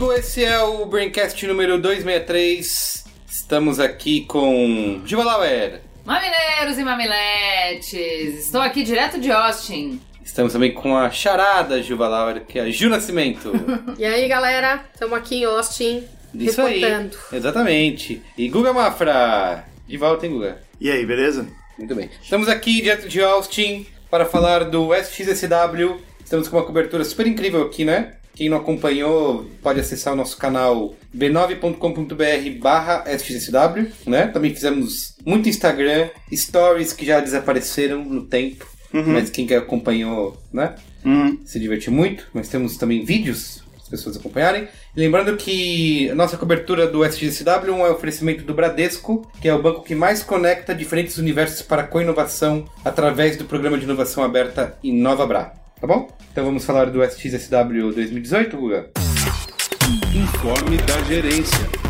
Merigo, esse é o Braincast número 263. Estamos aqui com Giva Lauer. Mamileiros e mamiletes, estou aqui direto de Austin. Estamos também com a charada Gilva Lauer, que é a Gil Nascimento. E aí, galera? Estamos aqui em Austin, Isso aí, reportando. exatamente. E Guga Mafra. De volta, hein, Guga? E aí, beleza? Muito bem. Estamos aqui direto de Austin para falar do SXSW. Estamos com uma cobertura super incrível aqui, né? Quem não acompanhou pode acessar o nosso canal b9.com.br barra SXSW, né? Também fizemos muito Instagram, stories que já desapareceram no tempo. Mas quem que acompanhou, né? Uhum. se divertir muito, mas temos também vídeos para as pessoas acompanharem. E lembrando que a nossa cobertura do SGCW é um oferecimento do Bradesco, que é o banco que mais conecta diferentes universos para a co-inovação através do programa de inovação aberta InovaBra. Tá bom? Então vamos falar do SXSW 2018, Guga? Informe da gerência.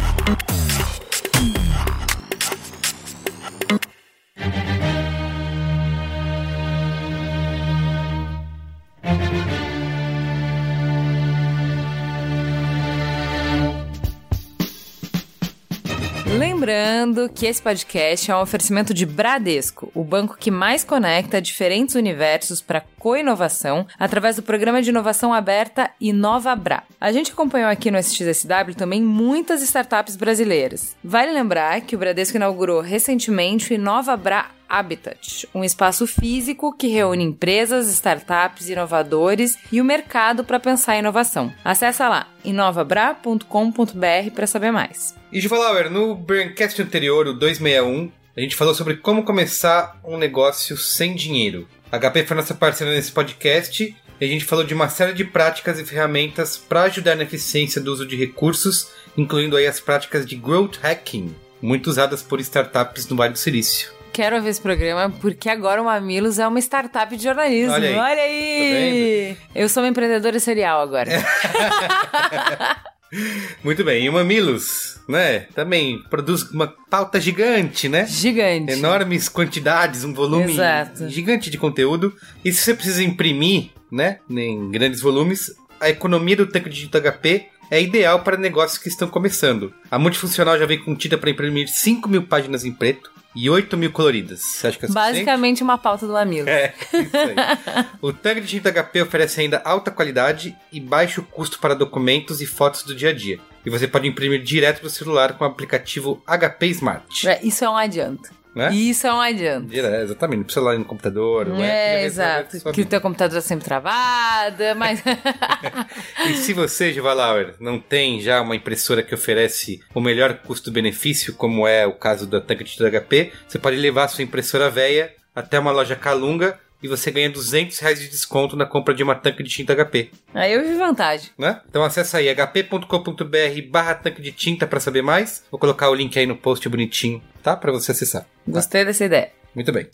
Lembrando que esse podcast é um oferecimento de Bradesco, o banco que mais conecta diferentes universos para co-inovação através do programa de inovação aberta InovaBra. A gente acompanhou aqui no SXSW também muitas startups brasileiras. Vale lembrar que o Bradesco inaugurou recentemente o InovaBra Habitat, um espaço físico que reúne empresas, startups, inovadores e o mercado para pensar inovação. Acesse lá inovabra.com.br para saber mais. E Giva Lauer, no Braincast anterior, o 261, a gente falou sobre como começar um negócio sem dinheiro. A HP foi nossa parceira nesse podcast e a gente falou de uma série de práticas e ferramentas para ajudar na eficiência do uso de recursos, incluindo aí as práticas de growth hacking, muito usadas por startups no Vale do Silício. Quero ouvir esse programa porque agora o Mamilos é uma startup de jornalismo. Olha aí. Olha aí! Eu sou uma empreendedora serial agora. Muito bem, e o Mamilos, né? Também produz uma pauta gigante, né? Gigante. Enormes quantidades, um volume Exato. gigante de conteúdo. E se você precisa imprimir, né, em grandes volumes, a economia do tanque de HP é ideal para negócios que estão começando. A multifuncional já vem com tinta para imprimir 5 mil páginas em preto e 8 mil coloridas. Você acha que é suficiente? Basicamente uma pauta do Mamilos. É, isso aí. o tanque de tinta HP oferece ainda alta qualidade e baixo custo para documentos e fotos do dia a dia. E você pode imprimir direto do celular com o aplicativo HP Smart. É, Isso é um adianto. Né? Isso é um adianto. Direto, exatamente. Não precisa ir no computador. É, resolve exato. Que o teu computador é sempre travado, mas. E se você, Givalauer, não tem já uma impressora que oferece o melhor custo-benefício, como é o caso da tanque de HP, você pode levar a sua impressora velha até uma loja Calunga e você ganha 200 reais de desconto na compra de uma tanque de tinta HP. Aí eu vi vantagem. né? Então acessa aí hp.com.br barra tanque de tinta para saber mais. Vou colocar o link aí no post bonitinho, tá? Para você acessar. Gostei dessa ideia. Muito bem.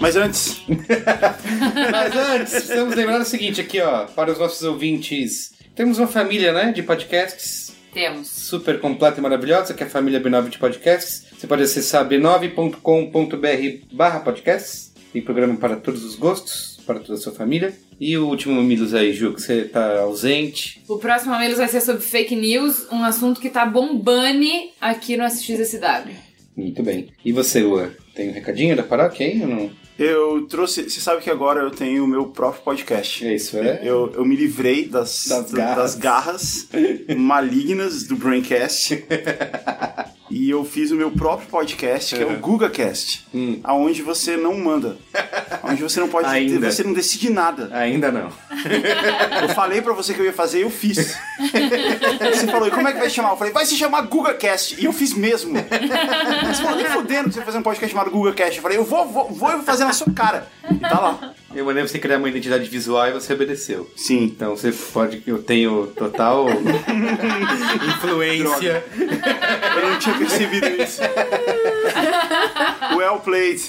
Mas antes, Mas antes, precisamos lembrar o seguinte aqui, ó, para os nossos ouvintes. Temos uma família, né, de podcasts Temos. super completa e maravilhosa, que é a família B9 de podcasts. Você pode acessar b9.com.br barra podcasts. Tem programa para todos os gostos, para toda a sua família. E o último Mamilos aí, Ju, que você tá ausente. O próximo Mamilos vai ser sobre fake news, um assunto que tá bombando aqui no SXSW. Muito bem. E você, Lua? Tem um recadinho da paróquia aí ou não? Eu trouxe. Você sabe que agora eu tenho o meu próprio podcast. É isso, é? Eu, eu me livrei das, Das garras. das garras malignas do Braincast. E eu fiz o meu próprio podcast, que é o GugaCast, aonde você não manda. Onde você não pode. Ainda. Você não decide nada. Ainda não. Eu falei pra você que eu ia fazer e eu fiz. Você falou, e como é que vai chamar? Eu falei, vai se chamar GugaCast. E eu fiz mesmo. Você falou, nem fudendo que você vai fazer um podcast chamado GugaCast. Eu falei, eu vou, vou, vou fazer na sua cara. E tá lá. Eu mandei você criar uma identidade visual e você obedeceu. Sim. Então você pode. Eu tenho total influência. Eu não tinha percebido isso. Well played.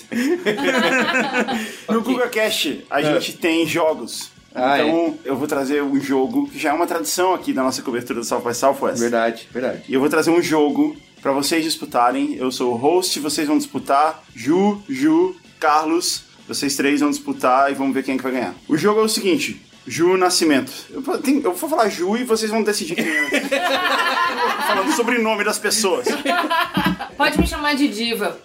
No GugaCast, a gente tem jogos. Ah, então, eu vou trazer um jogo que já é uma tradição aqui da nossa cobertura do South by Southwest. Verdade, verdade. E eu vou trazer um jogo pra vocês disputarem. Eu sou o host, vocês vão disputar. Ju, Ju, Carlos, vocês três vão disputar e vamos ver quem é que vai ganhar. O jogo é o seguinte. Ju Nascimento. Eu, tenho- eu vou falar Ju e vocês vão decidir quem é. Falando o sobrenome das pessoas. Pode me chamar de diva.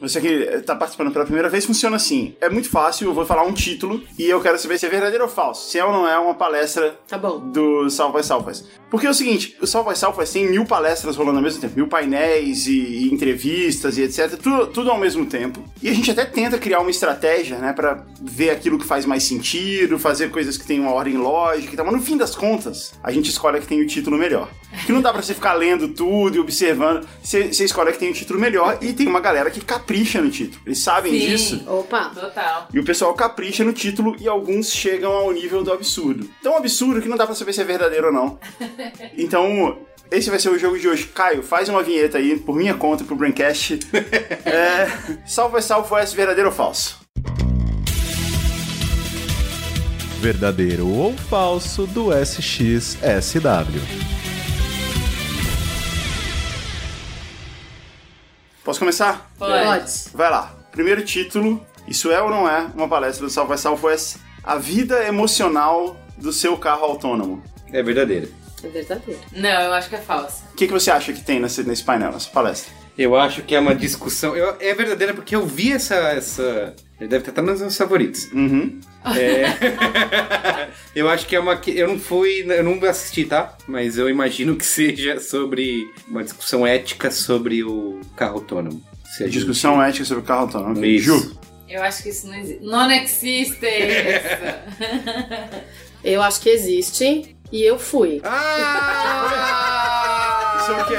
Você que está participando pela primeira vez, funciona assim. É muito fácil, eu vou falar um título e eu quero saber se é verdadeiro ou falso. Se é ou não é uma palestra Tá bom. do by Southwest. Porque é o seguinte, o by Southwest tem mil palestras rolando ao mesmo tempo, mil painéis e, e entrevistas e etc, tudo, tudo ao mesmo tempo. E a gente até tenta criar uma estratégia, né, para ver aquilo que faz mais sentido, fazer coisas que tem uma ordem lógica e tal, mas no fim das contas, a gente escolhe a que tem o título melhor. Que não dá pra você ficar lendo tudo e observando, você, você escolhe a que tem o título melhor e tem uma galera que capricha no título. Eles sabem Sim. disso. Opa. Total. E o pessoal capricha no título e alguns chegam ao nível do absurdo. Tão absurdo que não dá pra saber se é verdadeiro ou não. Então, esse vai ser o jogo de hoje. Caio, faz uma vinheta aí, por minha conta, pro Braincast. é, salve, salve, foi esse verdadeiro ou falso? Verdadeiro ou falso do SXSW. Posso começar? Pode. Vai lá. Primeiro título, isso é ou não é uma palestra do Salve Southwest? A vida emocional do seu carro autônomo. É verdadeiro. É verdadeiro. Não, eu acho que é falso. O que, que você acha que tem nesse, nesse painel, nessa palestra? Eu acho que é uma discussão. eu- é verdadeira porque eu vi essa. essa ele deve estar nos meus favoritos. Uhum. É, eu acho que é uma. que- Eu não fui. Eu não assisti, tá? Mas eu imagino que seja sobre uma discussão ética sobre o carro autônomo. Se a gente- Discussão ética sobre o carro autônomo. Isso. Ju. Eu acho que isso não existe. Não existe! Eu acho que existe e eu fui. Ah! É o quê?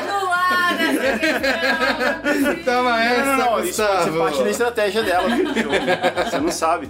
Anulada essa questão! Toma essa, Não, não, isso pode ser parte da estratégia dela. Ju. Você não sabe.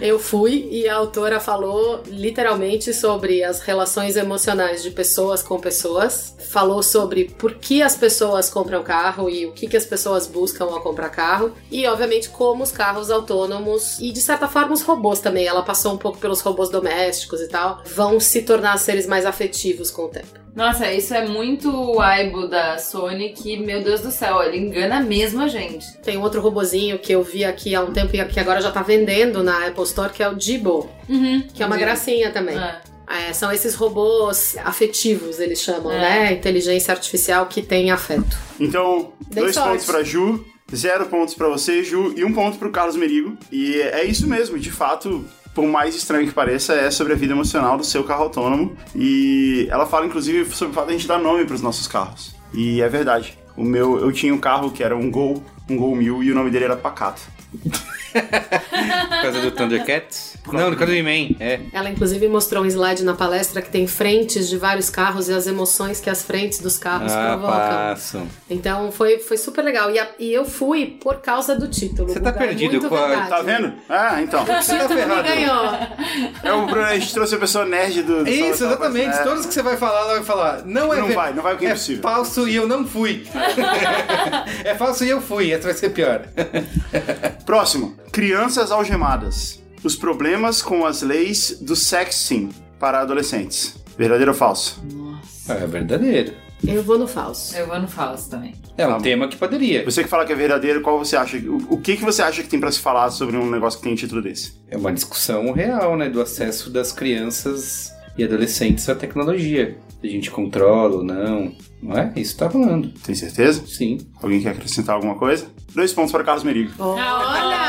Eu fui e a autora falou literalmente sobre as relações emocionais de pessoas com pessoas. Falou sobre por que as pessoas compram carro e o que, que as pessoas buscam ao comprar carro. E, obviamente, como os carros autônomos e, de certa forma, os robôs também. Ela passou um pouco pelos robôs domésticos e tal. Vão se tornar seres mais afetivos com o tempo. Nossa, isso é muito o aibo da Sony que, meu Deus do céu, ele engana mesmo a gente. Tem um outro robozinho que eu vi aqui há um tempo e que agora já tá vendendo na Apple Store, que é o Jibo. Que é uma gracinha também. Ah. É, são esses robôs afetivos, eles chamam, É. né? Inteligência artificial que tem afeto. Então, Dei dois sorte. pontos pra Ju, zero pontos pra você, Ju, e um ponto pro Carlos Merigo. E é isso mesmo, de fato, por mais estranho que pareça, é sobre a vida emocional do seu carro autônomo. E ela fala, inclusive, sobre o fato de a gente dar nome pros nossos carros. E é verdade. O meu, eu tinha um carro que era um Gol, um Gol 1000, e o nome dele era Pacato. Por causa do Thundercats? Não, por causa do He-Man, é. Ela, inclusive, mostrou um slide na palestra que tem frentes de vários carros e as emoções que as frentes dos carros Ah, provocam. Então, foi, foi super legal. E, a- e eu fui por causa do título. Você tá é perdido com a-. Tá vendo? Ah, então. O título me ganhou. É o Bruno, a gente trouxe a pessoa nerd do... do Isso, exatamente. É. Todos que você vai falar, ela vai falar. Não é Não ver- vai, não vai porque é é impossível. falso e eu não fui. é falso e eu fui. Essa vai ser pior. Próximo. Crianças algemadas. Os problemas com as leis do sexting para adolescentes. Verdadeiro ou falso? É verdadeiro. Eu vou no falso. Eu vou no falso também. É um Tá tema que poderia. Você que fala que é verdadeiro, qual você acha? O, o que, que você acha que tem pra se falar sobre um negócio que tem título desse? É uma discussão real, né? Do acesso das crianças e adolescentes à tecnologia. Se a gente controla ou não. Não é? Isso tá rolando. Tem certeza? Sim. Alguém quer acrescentar alguma coisa? Dois pontos para Carlos Merigo. Olha!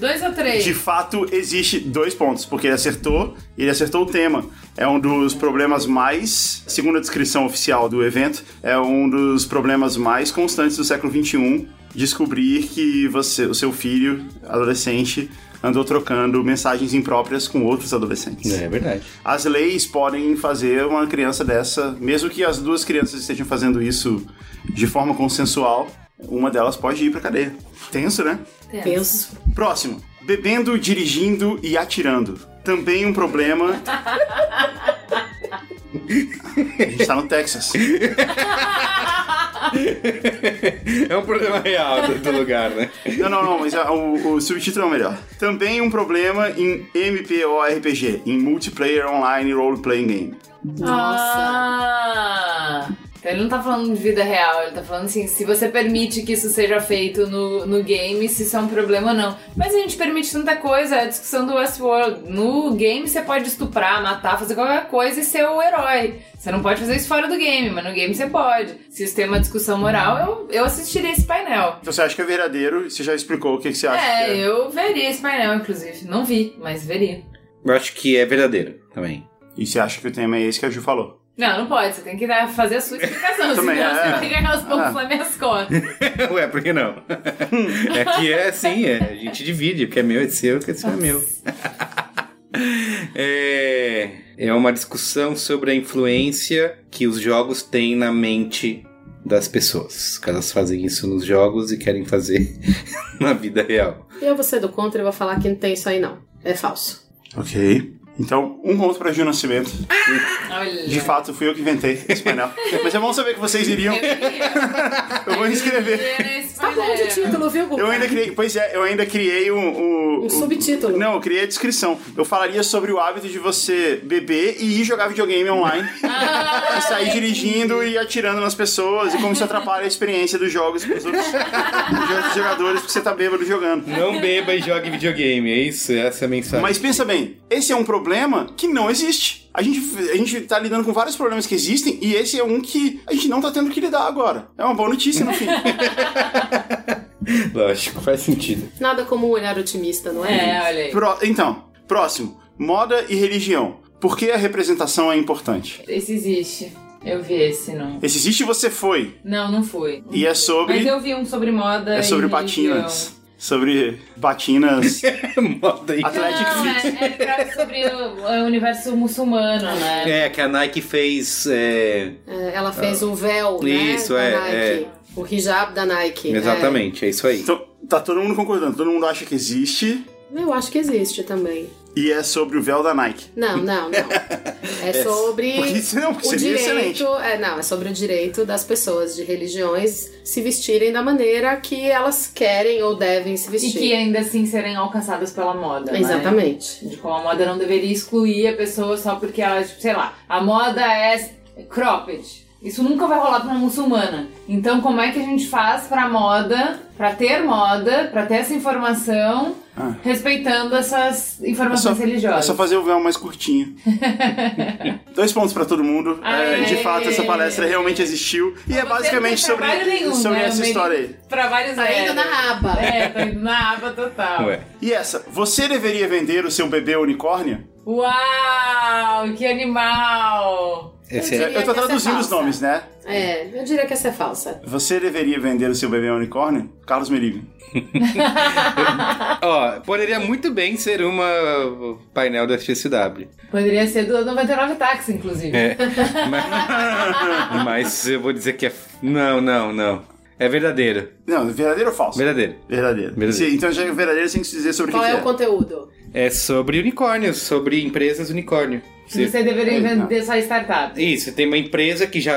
Dois ou três? De fato, existe dois pontos, porque ele acertou, ele acertou o tema. É um dos problemas mais, segundo a descrição oficial do evento, é um dos problemas mais constantes do século XXI, descobrir que você, o seu filho, adolescente, andou trocando mensagens impróprias com outros adolescentes. É verdade. As leis podem fazer uma criança dessa, mesmo que as duas crianças estejam fazendo isso de forma consensual, uma delas pode ir pra cadeia. Tenso, né? Penso. Próximo. Bebendo, dirigindo e atirando. Também um problema. A gente tá no Texas. É um problema real do, do lugar, né? Não, não, não, mas a- o, o subtítulo é o melhor. Também um problema em MPORPG, em Multiplayer Online Role Playing Game. Ah! Então ele não tá falando de vida real, ele tá falando assim, se você permite que isso seja feito no, no game, se isso é um problema ou não. Mas a gente permite tanta coisa, é a discussão do Westworld. No game você pode estuprar, matar, fazer qualquer coisa e ser o herói. Você não pode fazer isso fora do game, mas no game você pode. Se isso tem uma discussão moral, eu, eu assistiria esse painel. Então você acha que é verdadeiro você já explicou o que, que você acha que É, é. eu veria esse painel, inclusive. Não vi, mas veria. Eu acho que é verdadeiro também. E você acha que o tema é esse que a Ju falou? Não, não pode. Você tem que dar- fazer a sua explicação. Também, senão é. você vai ganhar os pontos Ah. nas minhas costas. Ué, por que não? é que é assim, é, a gente divide, o que é meu é seu, o que é seu é meu. é, é uma discussão sobre a influência que os jogos têm na mente das pessoas. Que elas fazem isso nos jogos e querem fazer na vida real. Eu vou ser do contra e vou falar que não tem isso aí, não. É falso. Ok. Então, um ponto pra Ju Nascimento. Olha. De fato, fui eu que inventei esse painel. Mas é bom saber que vocês iriam. Eu vou inscrever. Tá bom de título, viu, Gugu? Eu ainda criei, pois é, eu ainda criei um, o- Um o- subtítulo. Não, eu criei a descrição. Eu falaria sobre o hábito de você beber e ir jogar videogame online. e sair dirigindo e atirando nas pessoas e como isso atrapalha a experiência dos jogos pros outros, pros outros jogadores porque você tá bêbado jogando. Não beba e jogue videogame, é isso? Essa é a mensagem. Mas pensa bem, esse é um problema que não existe. A gente, a gente tá lidando com vários problemas que existem e esse é um que a gente não tá tendo que lidar agora. É uma boa notícia no fim. Lógico, faz sentido. Nada como um olhar otimista, não é? É, olha aí. Pró- então, próximo. Moda e religião. Por que a representação é importante? Esse existe. Eu vi esse, não. Esse existe você foi. Não, não fui. E é sobre. Mas eu vi um sobre moda É sobre e religião. Sobre batinas. Moda aí. Athletic Não, Fit. é, é pra- sobre o, o universo muçulmano, né? É, que a Nike fez. é, É, Ela fez o véu, né? Isso, da é, Nike. O hijab da Nike. Exatamente, é isso aí. Então, tá todo mundo concordando. Todo mundo acha que existe. É, eu acho que existe também. E é sobre o véu da Nike. Não, não, não. É sobre Porque isso não, o direito. excelente. É, não, é sobre o direito das pessoas de religiões se vestirem da maneira que elas querem ou devem se E vestir. que ainda assim serem alcançadas pela moda. né? Exatamente. De como a moda não deveria excluir a pessoa só porque ela, tipo, sei lá, a moda é cropped. Isso nunca vai rolar pra uma muçulmana. Então, como é que a gente faz pra moda, pra ter moda, pra ter essa informação, Ah. respeitando essas É informações só, é religiosas? só fazer o véu mais curtinho. Dois pontos pra todo mundo. É, de Aê! fato, essa palestra realmente existiu. E é Você basicamente sobre, nenhum, sobre né? essa história aí. Trabalho Tá indo na aba. É, tá indo na aba total. Ué. E essa, você deveria vender o seu bebê unicórnio? Uau, que animal! Esse Eu é, Eu tô é traduzindo os nomes, né? É, eu diria que essa é falsa. Você deveria vender o seu bebê unicórnio? Carlos Merigo. Ó, poderia muito bem ser uma painel da FXW. Poderia ser do 99 táxi, inclusive. É. Mas, mas eu vou dizer que é. Não, não, não. É verdadeiro. Não, verdadeiro ou falso? Verdadeiro. Verdadeiro. Verdadeiro. Se- então já é verdadeiro, que se dizer sobre o Qual que, é que o conteúdo? É sobre unicórnios, sobre empresas unicórnio. Você deveria vender sua startup. Isso, tem uma empresa que já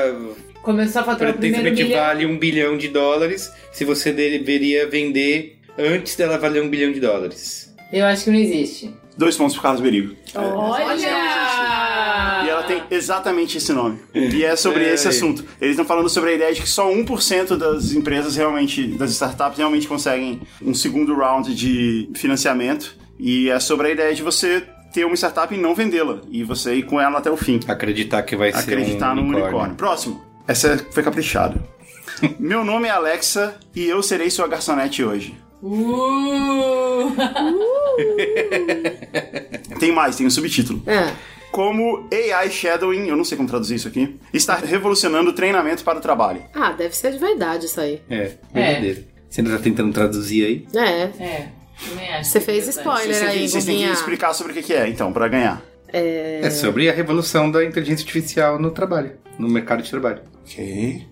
Começou a faturar primeiro pretende milhão. vale um bilhão de dólares. Se você deveria vender antes dela valer um bilhão de dólares. Eu acho que não existe. Dois pontos pro Carlos Merigo. Olha! E ela tem exatamente esse nome. E é sobre É. esse assunto. Eles estão falando sobre a ideia de que só 1% das empresas realmente, das startups, realmente conseguem um segundo round de financiamento. E é sobre a ideia de você ter uma startup e não vendê-la. E você ir com ela até o fim. Acreditar que vai Acreditar ser um no unicórnio. unicórnio. Próximo. Essa foi caprichada. Meu nome é Alexa e eu serei sua garçonete hoje. Uh! Tem mais, tem um subtítulo. É. Como AI Shadowing, eu não sei como traduzir isso aqui, está revolucionando o treinamento para o trabalho. Ah, deve ser de verdade isso aí. É, verdadeiro. Você ainda tá tentando traduzir aí? É. É. Você fez é verdade. spoiler aí, vocês têm que explicar sobre o que que é, então, para ganhar. É sobre a revolução da inteligência artificial no trabalho, no mercado de trabalho. Ok.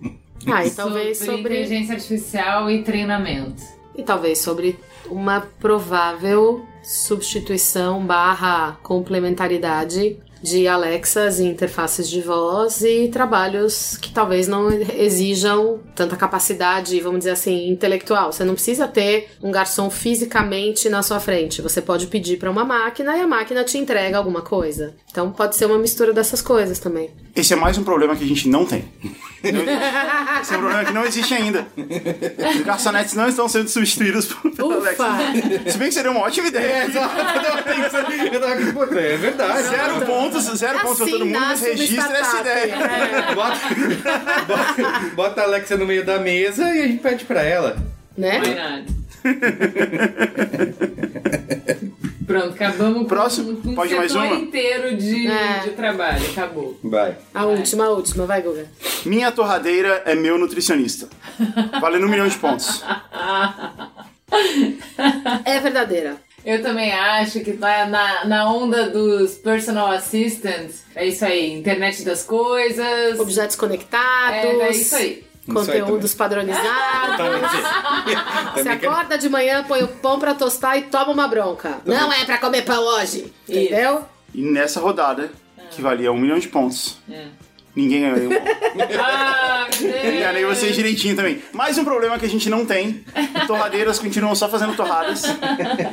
Ah, e talvez sobre sobre. inteligência artificial e treinamento. E talvez sobre uma provável substituição barra complementaridade de Alexas e interfaces de voz e trabalhos que talvez não exijam tanta capacidade, vamos dizer assim, intelectual. Você não precisa ter um garçom fisicamente na sua frente. Você pode pedir para uma máquina e a máquina te entrega alguma coisa. Então pode ser uma mistura dessas coisas também. Esse é mais um problema que a gente não tem. Esse é um problema que não existe ainda. Os garçonetes não estão sendo substituídos por! Alexa. Se bem que seria uma ótima ideia. Eu tava aqui, pô, é verdade. Zero pontos, zero pontos pra todo mundo, mas registra essa startup. ideia. É, Bota, bota, bota a Alexa no meio da mesa e a gente pede pra ela. né? Not? Pronto, acabamos Próximo? com um Pode mais uma? inteiro de, É. de trabalho. Acabou. Vai. A última, a última, vai, Guga. Minha torradeira é meu nutricionista. Valendo um milhão de pontos. É verdadeira. Eu também acho que tá na, na onda dos personal assistants. É isso aí, internet das coisas. Objetos conectados. É, é isso aí. Conteúdos padronizados. Você Também quero- acorda de manhã, põe o pão pra tostar e toma uma bronca. Não é pra comer pão hoje. Entendeu? E nessa rodada, que valia um milhão de pontos, É. ninguém ganhou nenhum ponto. Ah. Enganei vocês direitinho também. Mais um problema que a gente não tem. Torradeiras continuam só fazendo torradas.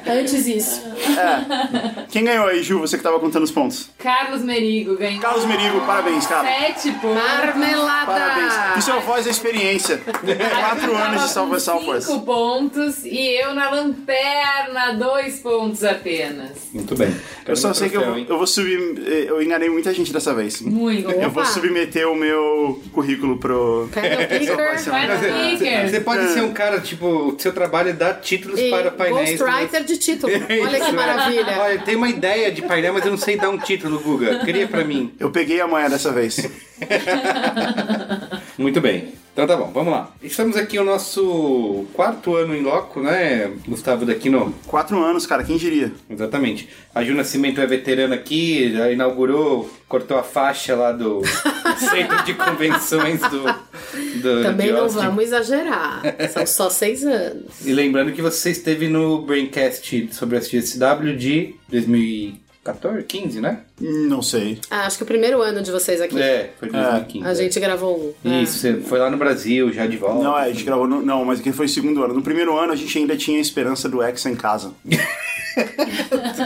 Antes isso. É. Quem ganhou aí, Ju? Você que tava contando os pontos. Carlos Merigo ganhou. Carlos Merigo, parabéns, cara. Sete pontos. Marmelada. Parabéns. Isso é a voz da experiência. Quatro anos de Salva Salvas. Cinco pontos e eu na lanterna, dois pontos apenas. Muito bem. Eu só sei que eu, troféu, eu vou subir. Eu enganei muita gente dessa vez. Muito. Eu vou Opa. Submeter o meu currículo pro. Pega o. Você pode ser um cara, tipo, o seu trabalho é dar títulos E para painéis. Ghostwriter de título. Olha que maravilha. Olha, eu tenho uma ideia de painel, mas eu não sei dar um título, Guga. Cria pra mim. Eu peguei a manhã dessa vez. Muito bem. Então tá bom, vamos lá. Estamos aqui no nosso quarto ano em loco, né, Gustavo Daquino? Quatro anos, cara, quem diria? Exatamente. A Ju Nascimento é veterana aqui, já inaugurou, cortou a faixa lá do centro de convenções do, do Também de não Austin. vamos exagerar. São só seis anos. E lembrando que você esteve no Braincast sobre a CSW de 2014, 15, né? Não sei. Ah, acho que o primeiro ano de vocês aqui. É, foi 2015. A gente gravou um. Isso, você foi lá no Brasil, já de volta. Não, é, a gente gravou. No, não, mas aqui foi o segundo ano. No primeiro ano a gente ainda tinha a esperança do Hexa em casa.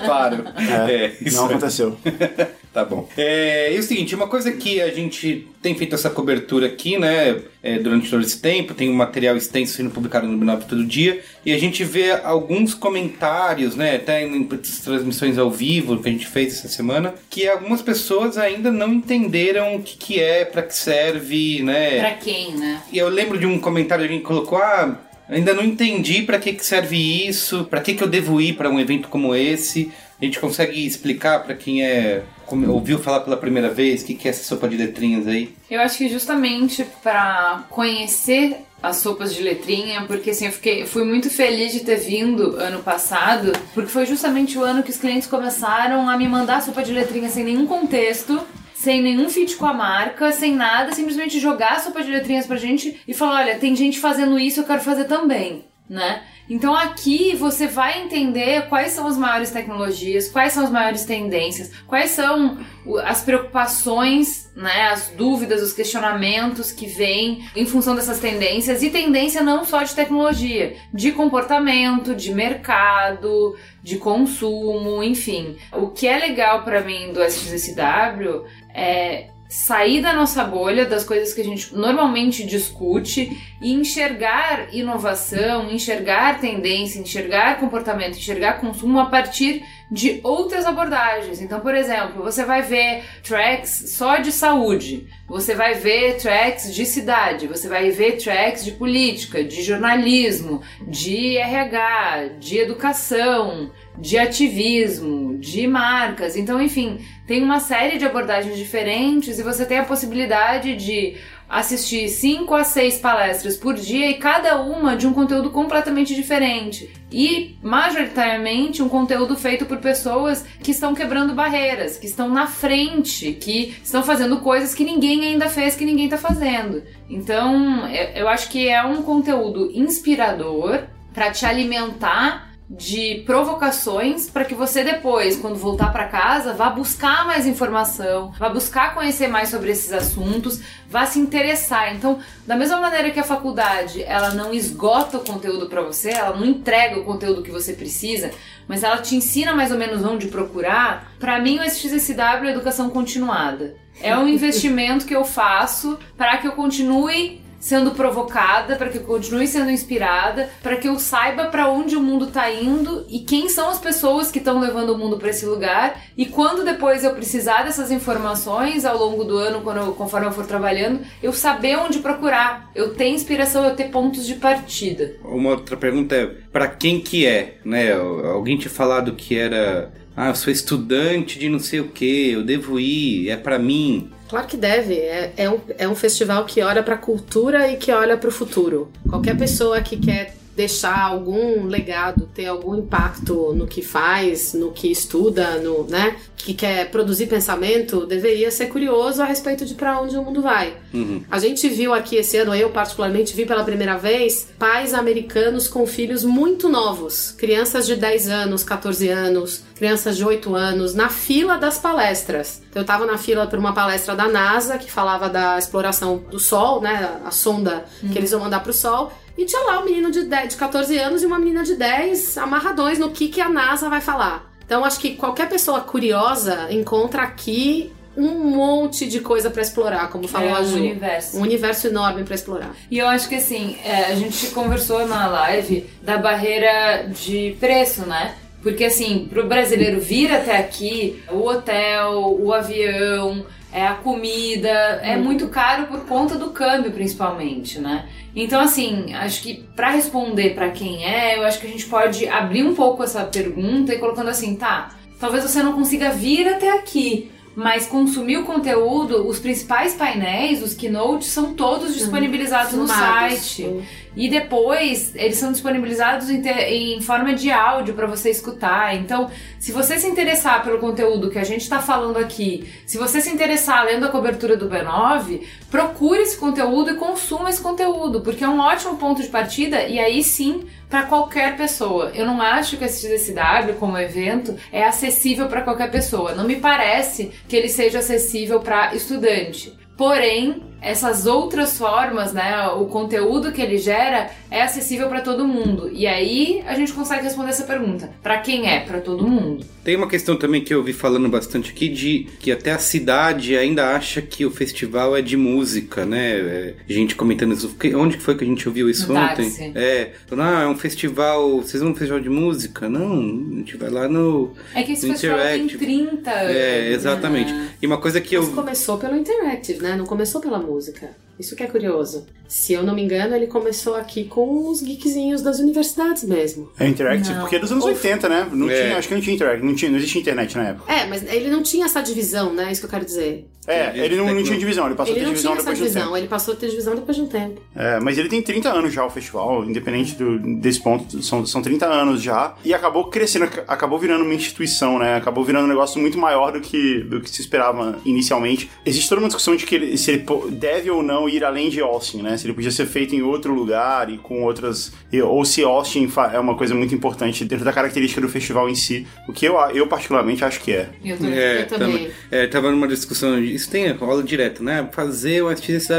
Claro. É, isso Não é. aconteceu. Tá bom. É, e o seguinte, uma coisa que a gente tem feito essa cobertura aqui, né, é, durante todo esse tempo, tem um material extenso sendo publicado no B9 todo dia, e a gente vê alguns comentários, né, até em transmissões ao vivo que a gente fez essa semana, que algumas pessoas ainda não entenderam o que, que é, pra que serve, né. Pra quem, né? E eu lembro de um comentário que alguém colocou, ah, ainda não entendi pra que, que serve isso, pra que, que eu devo ir pra um evento como esse. A gente consegue explicar pra quem é como- ouviu falar pela primeira vez o que, que é essa sopa de letrinhas aí? Eu acho que justamente pra conhecer as sopas de letrinha, porque assim, eu fiquei, fui muito feliz de ter vindo ano passado, porque foi justamente o ano que os clientes começaram a me mandar sopa de letrinha sem nenhum contexto. Sem nenhum fit com a marca, sem nada, simplesmente jogar a sopa de letrinhas pra gente e falar: olha, tem gente fazendo isso, eu quero fazer também, né? Então aqui você vai entender quais são as maiores tecnologias, quais são as maiores tendências, quais são as preocupações, né, as dúvidas, os questionamentos que vêm em função dessas tendências e tendência não só de tecnologia, de comportamento, de mercado, de consumo, enfim. O que é legal pra mim do SXSW é sair da nossa bolha, das coisas que a gente normalmente discute e enxergar inovação, enxergar tendência, enxergar comportamento, enxergar consumo a partir de outras abordagens. Então, por exemplo, você vai ver tracks só de saúde, você vai ver tracks de cidade, você vai ver tracks de política, de jornalismo, de RH, de educação, de ativismo, de marcas. Então, enfim, tem uma série de abordagens diferentes e você tem a possibilidade de assistir 5 a 6 palestras por dia e cada uma de um conteúdo completamente diferente. E, majoritariamente, um conteúdo feito por pessoas que estão quebrando barreiras, que estão na frente, que estão fazendo coisas que ninguém ainda fez, que ninguém está fazendo. Então, eu acho que é um conteúdo inspirador para te alimentar de provocações para que você depois, quando voltar para casa, vá buscar mais informação, vá buscar conhecer mais sobre esses assuntos, vá se interessar. Então, da mesma maneira que a faculdade, ela não esgota o conteúdo para você, ela não entrega o conteúdo que você precisa, mas ela te ensina mais ou menos onde procurar. Para mim, o SXSW é educação continuada. É um investimento que eu faço para que eu continue sendo provocada, para que eu continue sendo inspirada, para que eu saiba para onde o mundo tá indo e quem são as pessoas que estão levando o mundo para esse lugar. E quando depois eu precisar dessas informações ao longo do ano, quando eu, conforme eu for trabalhando, eu saber onde procurar, eu ter inspiração, eu ter pontos de partida. Uma outra pergunta é, para quem que é, né? Alguém te falado que era ah, eu sou estudante de não sei o que, eu devo ir, é para mim. Claro que deve. É, é, um, é um festival que olha para a cultura e que olha para o futuro. Qualquer pessoa que quer deixar algum legado, ter algum impacto no que faz, no que estuda, no, né, que quer produzir pensamento, deveria ser curioso a respeito de para onde o mundo vai. Uhum. A gente viu aqui esse ano, eu particularmente vi pela primeira vez, pais americanos com filhos muito novos, crianças de 10 anos, 14 anos, crianças de 8 anos, na fila das palestras. Então, eu estava na fila para uma palestra da NASA que falava da exploração do Sol, né, a sonda uhum. que eles vão mandar para o Sol. E tinha lá um menino de, 10, de 14 anos e uma menina de 10 amarradões no que, que a NASA vai falar. Então acho que qualquer pessoa curiosa encontra aqui um monte de coisa para explorar, como falou é, a Ju. Um universo. Um universo enorme para explorar. E eu acho que assim, é, a gente conversou na live da barreira de preço, né? Porque assim, pro brasileiro vir até aqui, o hotel, o avião, é a comida, é uhum. muito caro por conta do câmbio, principalmente, né? Então, assim, acho que para responder para quem é, eu acho que a gente pode abrir um pouco essa pergunta e colocando assim, tá, talvez você não consiga vir até aqui, mas consumir o conteúdo, os principais painéis, os keynotes, são todos disponibilizados no site. E depois eles são disponibilizados em, em forma de áudio para você escutar. Então, se você se interessar pelo conteúdo que a gente está falando aqui, se você se interessar lendo a cobertura do B9, procure esse conteúdo e consuma esse conteúdo, porque é um ótimo ponto de partida e aí sim para qualquer pessoa. Eu não acho que esse XSW como evento é acessível para qualquer pessoa. Não me parece que ele seja acessível para estudante. Porém, essas outras formas, né, o conteúdo que ele gera é acessível para todo mundo. E aí a gente consegue responder essa pergunta: para quem é? Para todo mundo. Tem uma questão também que eu ouvi falando bastante aqui de que até a cidade ainda acha que o festival é de música, né? É, gente comentando isso. Onde foi que a gente ouviu isso no ontem? Táxi. É, falando, ah, é um festival. Vocês vão um festival de música? Não, a gente vai lá no. É que esse festival tem 30 anos. É, exatamente. Né? E uma coisa que Mas eu. começou pelo Interactive, né? Não começou pela música. música. Isso que é curioso. Se eu não me engano, ele começou aqui com os geekzinhos das universidades mesmo. É Interactive, Não. porque é dos anos 80, né? Não É. tinha, acho que não tinha Interactive, não, tinha, não existia internet na época. É, mas ele não tinha essa divisão, né? Isso que eu quero dizer. É, ele não, não tinha divisão, ele passou Ele a ter não tinha divisão essa depois de um tempo. divisão, ele passou a ter divisão depois de um tempo. É, mas ele tem 30 anos já o festival, independente do, desse ponto, são, são 30 anos já. E acabou crescendo, ac- acabou virando uma instituição, né? Acabou virando um negócio muito maior do que, do que se esperava inicialmente. Existe toda uma discussão de que ele, se ele deve ou não ir além de Austin, né? Se ele podia ser feito em outro lugar e com outras. Ou se Austin é uma coisa muito importante dentro da característica do festival em si. O que eu, eu particularmente acho que é. Eu tô- É, Eu também. também. É, tava numa discussão, isso tem rola direto, né? Fazer o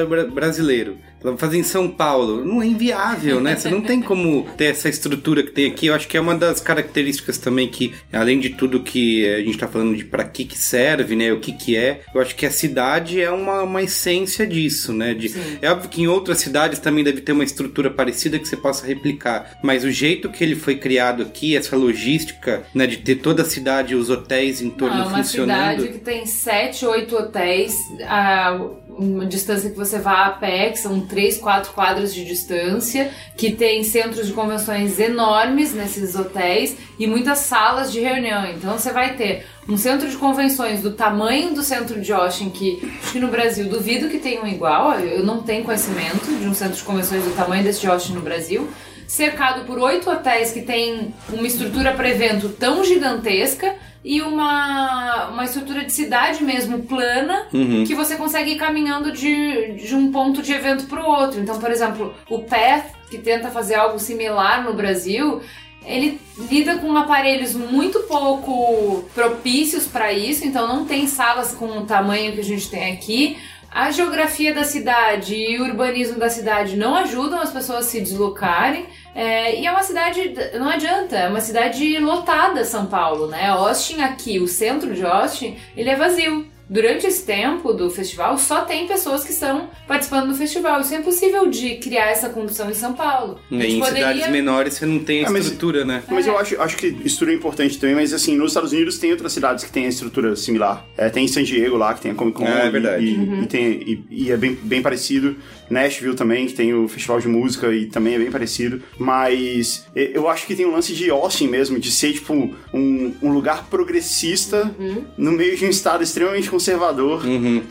bra- brasileiro. Fazer em São Paulo. Não é inviável, né? Você não tem como ter essa estrutura que tem aqui. Eu acho que é uma das características também que, além de tudo que a gente tá falando de para que que serve, né? O que que é. Eu acho que a cidade é uma, uma essência disso, né? De, é óbvio que em outras cidades também deve ter uma estrutura parecida que você possa replicar. Mas o jeito que ele foi criado aqui, essa logística, né? De ter toda a cidade, os hotéis em torno Não, é uma funcionando. cidade que tem sete, oito hotéis, a uma distância que você vá a pé, que são três, quatro quadras de distância, que tem centros de convenções enormes nesses hotéis e muitas salas de reunião. Então você vai ter um centro de convenções do tamanho do centro de Austin, que acho que no Brasil duvido que tenha um igual, eu não tenho conhecimento de um centro de convenções do tamanho desse de Austin no Brasil cercado por oito hotéis que tem uma estrutura para evento tão gigantesca e uma, uma estrutura de cidade mesmo plana Uhum. que você consegue ir caminhando de, de um ponto de evento para o outro. Então, por exemplo, o Path, que tenta fazer algo similar no Brasil, ele lida com aparelhos muito pouco propícios para isso, então não tem salas com o tamanho que a gente tem aqui. A geografia da cidade e o urbanismo da cidade não ajudam as pessoas a se deslocarem. É, e é uma cidade, não adianta, é uma cidade lotada, São Paulo, né? Austin aqui, o centro de Austin, ele é vazio. Durante esse tempo do festival, só tem pessoas que estão participando do festival. Isso é impossível de criar essa condução em São Paulo. E em poderia- cidades menores você não tem a Ah, mas- estrutura, né? Mas eu acho, acho que estrutura é importante também, mas assim, nos Estados Unidos tem outras cidades que têm a estrutura similar. É, tem San Diego lá, que tem a Comic Con. É e- verdade. E, e tem, e, e é bem, bem parecido. Nashville também, que tem o festival de música e também é bem parecido. Mas eu acho que tem um lance de Austin mesmo, de ser tipo um, um lugar progressista no meio de um estado extremamente conservador.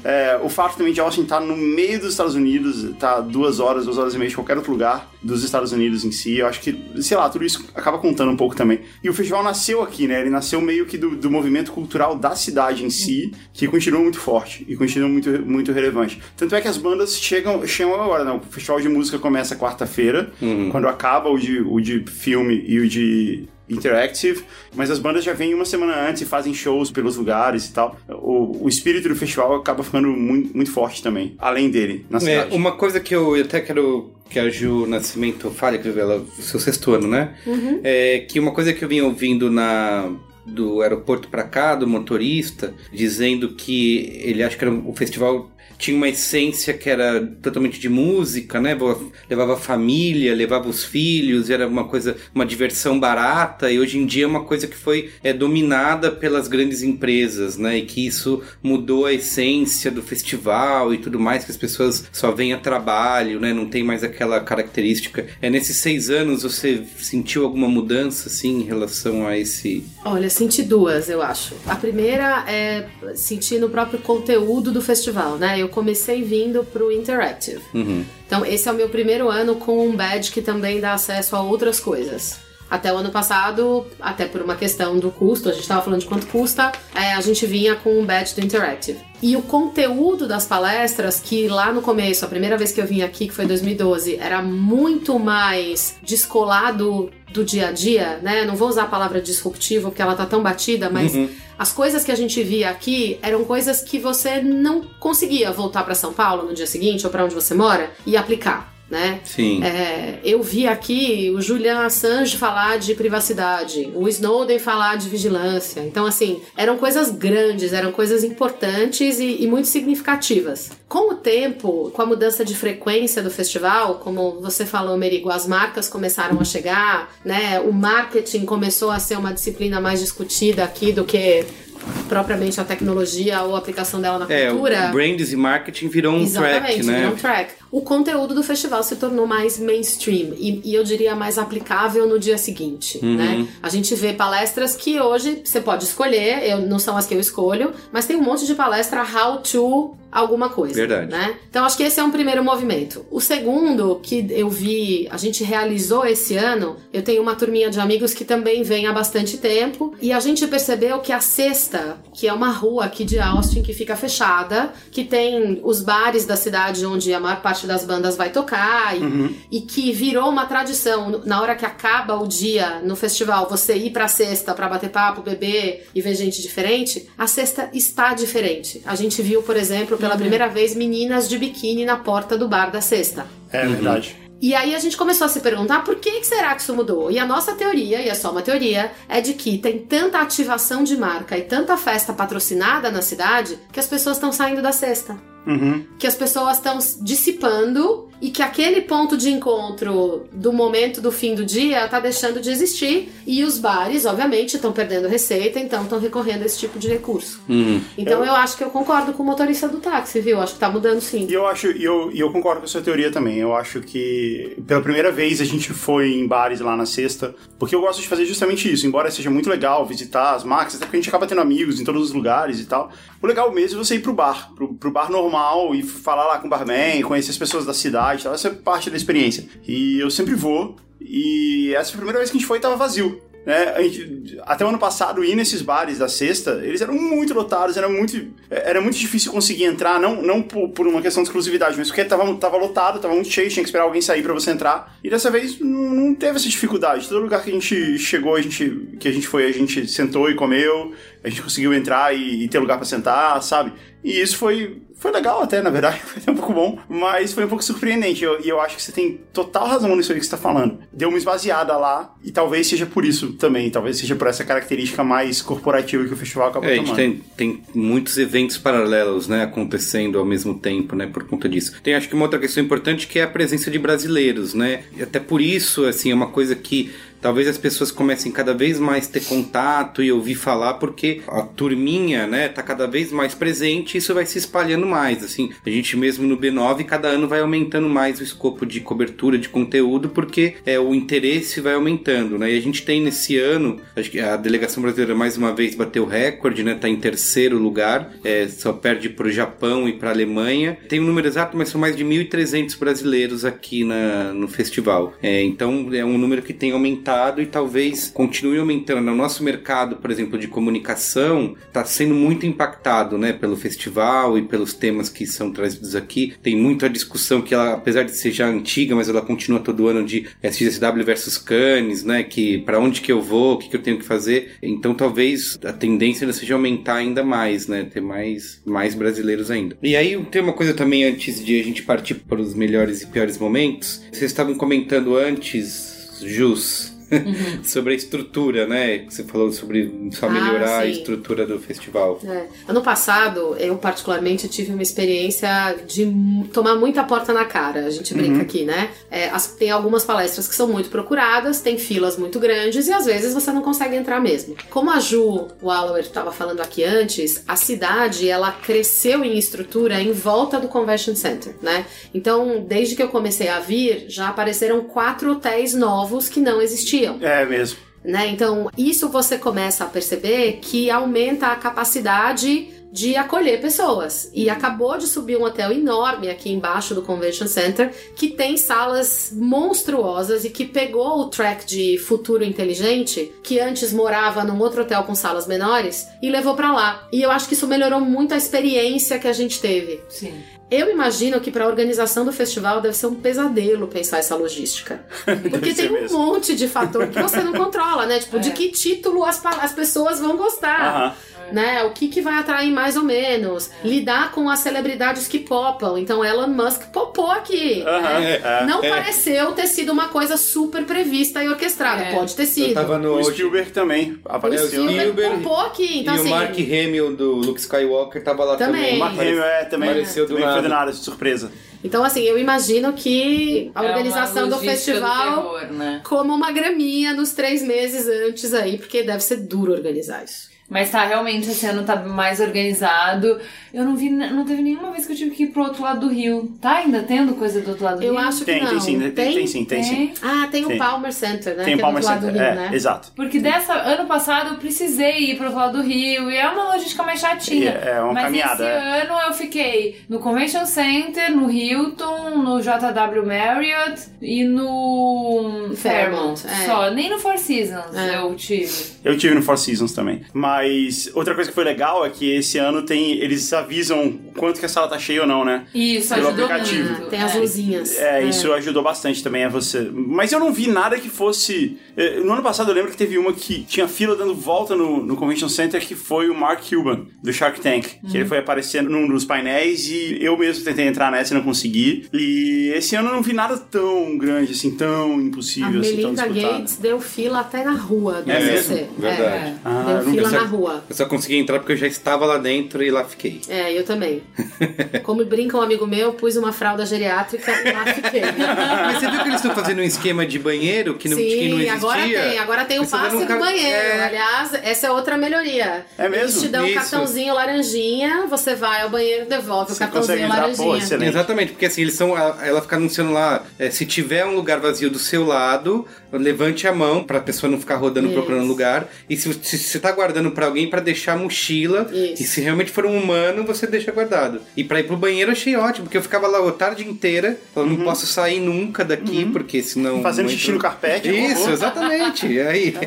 É, o fato também de Austin estar no meio dos Estados Unidos, tá duas horas, duas horas e meia de qualquer outro lugar dos Estados Unidos em si, eu acho que, sei lá, tudo isso acaba contando um pouco também. E o festival nasceu aqui, né? Ele nasceu meio que do, do movimento cultural da cidade em si, que continua muito forte e continua muito, muito relevante. Tanto é que as bandas chegam, chegam agora, né? O festival de música começa quarta-feira, quando acaba o de, o de filme e o de interactive, mas as bandas já vêm uma semana antes e fazem shows pelos lugares e tal. O, o espírito do festival acaba ficando muito, muito forte também, além dele, na É, cidade. uma coisa que eu até quero que a Ju Nascimento fale, que ela, o seu sexto ano, né? É que uma coisa que eu vinha ouvindo na do aeroporto pra cá, do motorista, dizendo que ele acha que era o festival tinha uma essência que era totalmente de música, né? Levava a família, levava os filhos, era uma coisa, uma diversão barata, e hoje em dia é uma coisa que foi é, dominada pelas grandes empresas, né? E que isso mudou a essência do festival e tudo mais, que as pessoas só vêm a trabalho, né? Não tem mais aquela característica. É nesses seis anos você sentiu alguma mudança, assim, em relação a esse. Olha, senti duas, eu acho. A primeira é sentir no próprio conteúdo do festival, né? Eu comecei vindo pro Interactive. Uhum. Então, esse é o meu primeiro ano com um badge que também dá acesso a outras coisas. Até o ano passado, até por uma questão do custo, a gente estava falando de quanto custa, é, a gente vinha com um badge do Interactive. E o conteúdo das palestras, que lá no começo, a primeira vez que eu vim aqui, que foi em 2012, era muito mais descolado do dia a dia, né? Não vou usar a palavra disruptivo porque ela tá tão batida, mas as coisas que a gente via aqui eram coisas que você não conseguia voltar para São Paulo no dia seguinte ou para onde você mora e aplicar. Né? Sim. É, eu vi aqui o Julian Assange falar de privacidade, o Snowden falar de vigilância. Então, assim, eram coisas grandes, eram coisas importantes e, e muito significativas. Com o tempo, com a mudança de frequência do festival, como você falou, Merigo, as marcas começaram a chegar, né? O marketing começou a ser uma disciplina mais discutida aqui do que propriamente a tecnologia ou a aplicação dela na É, cultura. o brands e marketing virou um Exatamente, track, né? virou um track. O conteúdo do festival se tornou mais mainstream e, e eu diria mais aplicável no dia seguinte, Uhum. né? A gente vê palestras que hoje você pode escolher, eu, não são as que eu escolho, mas tem um monte de palestra how to alguma coisa, Verdade. né? Então acho que esse é um primeiro movimento. O segundo que eu vi, a gente realizou esse ano, eu tenho uma turminha de amigos que também vem há bastante tempo e a gente percebeu que a Sexta, que é uma rua aqui de Austin que fica fechada, que tem os bares da cidade onde a maior parte das bandas vai tocar e, e que virou uma tradição na hora que acaba o dia no festival, você ir pra Sexta pra bater papo, beber e ver gente diferente, a Sexta está diferente. A gente viu, por exemplo, pela primeira vez meninas de biquíni na porta do bar da Sexta. É verdade. E aí a gente começou a se perguntar por que, que será que isso mudou? E a nossa teoria, e é só uma teoria, é de que tem tanta ativação de marca e tanta festa patrocinada na cidade que as pessoas estão saindo da cesta. Uhum. Que as pessoas estão dissipando e que aquele ponto de encontro do momento do fim do dia tá deixando de existir. E os bares, obviamente, estão perdendo receita, então estão recorrendo a esse tipo de recurso. Uhum. Então eu... acho que eu concordo com o motorista do táxi, viu? Acho que tá mudando sim. E eu acho, e eu, eu concordo com a sua teoria também. Eu acho que pela primeira vez a gente foi em bares lá na sexta, porque eu gosto de fazer justamente isso. Embora seja muito legal visitar as marcas, até porque a gente acaba tendo amigos em todos os lugares e tal. O legal mesmo é você ir pro bar, pro, pro bar normal e falar lá com o barman, conhecer as pessoas da cidade, tal. essa é parte da experiência. E eu sempre vou. E essa primeira vez que a gente foi tava vazio. Né? Gente, até o ano passado, ir nesses bares da sexta, eles eram muito lotados, era muito, era muito difícil conseguir entrar, não, não por, por uma questão de exclusividade, mas porque tava, tava lotado, tava muito cheio, tinha que esperar alguém sair para você entrar. E dessa vez não, não, teve essa dificuldade. Todo lugar que a gente chegou, a gente, que a gente foi, a gente sentou e comeu, a gente conseguiu entrar e, e ter lugar para sentar, sabe? E isso foi, foi legal até, na verdade, foi um pouco bom, mas foi um pouco surpreendente. E eu, eu, acho que você tem total razão nisso aí que você tá falando. Deu uma esvaziada lá, e talvez seja por isso também, talvez seja por essa característica mais corporativa que o festival acabou é, tomando. A gente tem, tem muitos eventos paralelos, né, acontecendo ao mesmo tempo, né, por conta disso. Tem acho que uma outra questão importante que é a presença de brasileiros, né, e até por isso, assim, é uma coisa que talvez as pessoas comecem cada vez mais ter contato e ouvir falar, porque a turminha, né, tá cada vez mais presente e isso vai se espalhando mais, assim. A gente mesmo no B9, cada ano vai aumentando mais o escopo de cobertura de conteúdo, porque é, o interesse vai aumentando, né? E a gente tem nesse ano, acho que a delegação brasileira mais uma vez bateu recorde, né? Tá em terceiro lugar, é, só perde pro Japão e pra Alemanha. Tem um número exato, mas são mais de 1.300 brasileiros aqui na, no festival. É, então é um número que tem aumentado e talvez continue aumentando. O nosso mercado, por exemplo, de comunicação está sendo muito impactado, né, pelo festival e pelos temas que são trazidos aqui. Tem muita discussão que ela, apesar de ser já antiga, mas ela continua todo ano de SXSW versus Cannes, né, que para onde que eu vou, o que, que eu tenho que fazer. Então talvez a tendência seja aumentar ainda mais, né, ter mais mais brasileiros ainda. E aí tem uma coisa também antes de a gente partir para os melhores e piores momentos. Vocês estavam comentando antes, Jus, Uhum. sobre a estrutura, né? Que você falou sobre só melhorar ah, a estrutura do festival. É. Ano passado, eu particularmente tive uma experiência de tomar muita porta na cara. A gente brinca uhum. aqui, né? É, as, tem algumas palestras que são muito procuradas, tem filas muito grandes e às vezes você não consegue entrar mesmo. Como a Ju Wallower estava falando aqui antes, a cidade ela cresceu em estrutura em volta do Convention Center, né? Então, desde que eu comecei a vir, já apareceram quatro hotéis novos que não existiam existiam. É mesmo. Né? Então, isso você começa a perceber que aumenta a capacidade de acolher pessoas. E acabou de subir um hotel enorme aqui embaixo do Convention Center que tem salas monstruosas e que pegou o track de futuro inteligente que antes morava num outro hotel com salas menores e levou para lá. E eu acho que isso melhorou muito a experiência que a gente teve. Sim. Eu imagino que para a organização do festival deve ser um pesadelo pensar essa logística. Porque tem um mesmo. monte de fator que você não controla, né? Tipo, é. de que título as, as pessoas vão gostar. -huh né? O que, que vai atrair mais ou menos. Lidar com as celebridades que popam. Então, Elon Musk popou aqui. né? Não é. pareceu ter sido uma coisa super prevista e orquestrada. É. Pode ter sido. tava no... O Spielberg também apareceu. O Spielberg popou aqui. Então, e assim, o Mark Hamill do Luke Skywalker tava lá também. também. O Mark Hamill é, também, apareceu do também nada. foi do nada, de surpresa. Então, assim, eu imagino que a é organização do festival do terror, né? como uma graminha nos três meses antes aí, porque deve ser duro organizar isso. Mas tá, realmente, esse ano tá mais organizado. Eu não vi, não teve nenhuma vez que eu tive que ir pro outro lado do rio. Tá ainda tendo coisa do outro lado do eu rio? Eu acho que tem, não. Tem sim, tem, tem sim, tem, sim. Ah, tem, tem, o Palmer Center, né? Tem o Palmer é Center, Rio, é, né? exato. Porque dessa, ano passado eu precisei ir pro outro lado do rio e é uma logística mais chatinha. É, é uma Mas caminhada. esse é. ano eu fiquei no Convention Center, no Hilton, no JW Marriott e no Fairmont. Fairmont é. Só, nem no Four Seasons É. eu tive. Eu tive no Four Seasons também. Mas Mas outra coisa que foi legal é que esse ano tem. Eles avisam quanto que a sala tá cheia ou não, né? Isso, Pelo ajudou aplicativo. muito. Tem as É. luzinhas. É, isso ajudou bastante também a você. Mas eu não vi nada que fosse. Eh, No ano passado eu lembro que teve uma que tinha fila dando volta no, no Convention Center, que foi o Mark Cuban, do Shark Tank. Que ele foi aparecendo num dos painéis e eu mesmo tentei entrar nessa e não consegui. E esse ano eu não vi nada tão grande, assim, tão A impossível, assim, tão Melinda disputado. Gates deu fila até na rua do É CC. mesmo? Verdade. Ah, deu fila vi. na rua. Eu só consegui entrar porque eu já estava lá dentro e lá fiquei. É, eu também. Como brinca um amigo meu, pus uma fralda geriátrica e lá fiquei. Mas você viu que eles estão fazendo um esquema de banheiro que não, que não Sim, existia? Agora tem. Agora tem o passe do um ca- banheiro. É. Aliás, essa é outra melhoria. É mesmo? Eles te dão um Isso. cartãozinho laranjinha, você vai ao banheiro, devolve o Você consegue cartãozinho pô, laranjinha. excelente. Exatamente, porque assim, eles são. Ela fica anunciando lá, é, se tiver um lugar vazio do seu lado, levante a mão pra pessoa não ficar rodando Isso. procurando lugar. E se, se você tá guardando pra alguém pra deixar a mochila, Isso. e se realmente for um humano, você deixa guardado. E pra ir pro banheiro achei ótimo, porque eu ficava lá a tarde inteira, eu não posso sair nunca daqui, porque senão. Uhum. Fazendo xixi no carpete, Isso, exatamente. E aí.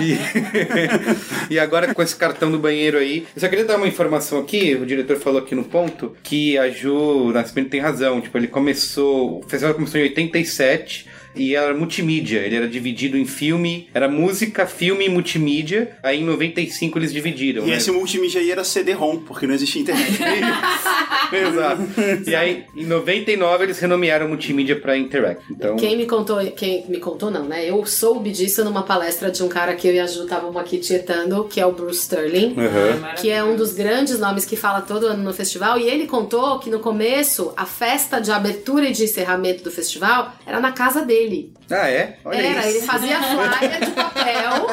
e, e agora com esse cartão do banheiro aí. Eu só queria dar uma informação aqui, o diretor falou aqui no ponto, que a Ju Nascimento tem razão. Tipo, ele começou. O festival começou em 87. E era multimídia, ele era dividido em filme, era música, filme e multimídia. Aí em 95 eles dividiram. E né? esse multimídia aí era CD-ROM, porque não existia internet. Exato. E aí, em 99, eles renomearam multimídia pra Interact. Então. Quem me contou, quem me contou não, né? Eu soube disso numa palestra de um cara que eu e a Ju estavam aqui tietando, que é o Bruce Sterling. Aham. que é um dos grandes nomes que fala todo ano no festival, e ele contou que no começo a festa de abertura e de encerramento do festival era na casa dele. Ah, é? Olha era, isso. ele fazia flyer de papel,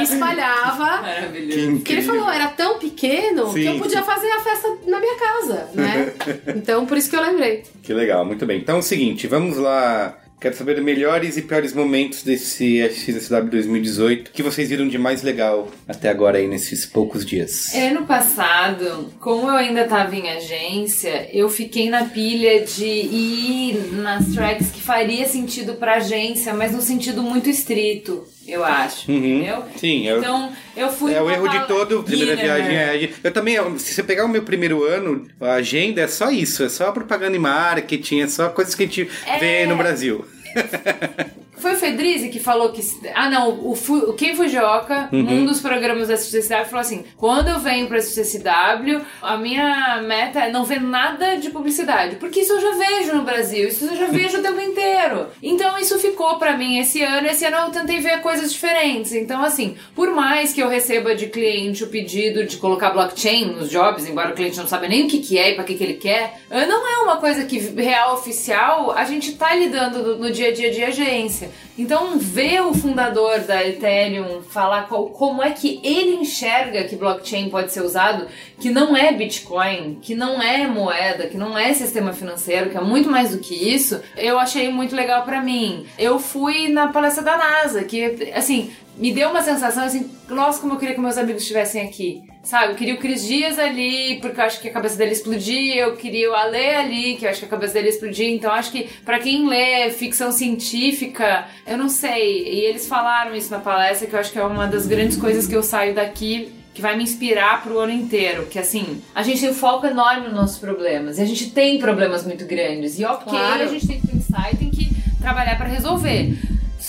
espalhava. Maravilhoso. Que ele falou, era tão pequeno que Sim, eu podia fazer a festa na minha casa, né? Então por isso que eu lembrei. Que legal, muito bem. Então é o seguinte, vamos lá. Quero saber melhores e piores momentos desse SXSW 2018. O que vocês viram de mais legal até agora aí nesses poucos dias? Ano passado, como eu ainda tava em agência, eu fiquei na pilha de ir nas tracks que faria sentido pra agência, mas no sentido muito estrito, eu acho, Uhum. entendeu? Sim, eu- Então, eu fui É o erro de todo primeira né? viagem. É, eu também, se você pegar o meu primeiro ano, a agenda é só isso, é só propaganda e marketing, é só coisas que a gente É. vê no Brasil. Foi o Fedrizi que falou que. Ah, não, o, o Ken Fujioka, Uhum. num dos programas da SCCW, falou assim: quando eu venho pra SCCW, a minha meta é não ver nada de publicidade. Porque isso eu já vejo no Brasil, isso eu já vejo o tempo inteiro. Então isso ficou pra mim esse ano. Esse ano eu tentei ver coisas diferentes. Então, assim, por mais que eu receba de cliente o pedido de colocar blockchain nos jobs, embora o cliente não saiba nem o que, que é e pra que, que ele quer, eh, não é uma coisa que real oficial a gente tá lidando no dia a dia de agência. Então, ver o fundador da Ethereum falar qual- como é que ele enxerga que blockchain pode ser usado, que não é Bitcoin, que não é moeda, que não é sistema financeiro, que é muito mais do que isso, eu achei muito legal pra mim. Eu fui na palestra da NASA, que, assim, me deu uma sensação assim, nossa, como eu queria que meus amigos estivessem aqui. Sabe, eu queria o Cris Dias ali, porque eu acho que a cabeça dele explodia, eu queria o Ale ali, que eu acho que a cabeça dele explodia, então acho que pra quem lê ficção científica, eu não sei, e eles falaram isso na palestra, que eu acho que é uma das grandes coisas que eu saio daqui que vai me inspirar pro ano inteiro, que assim, a gente tem um foco enorme nos nossos problemas, e a gente tem problemas muito grandes, e ok, Claro. a gente tem que pensar e tem que trabalhar pra resolver.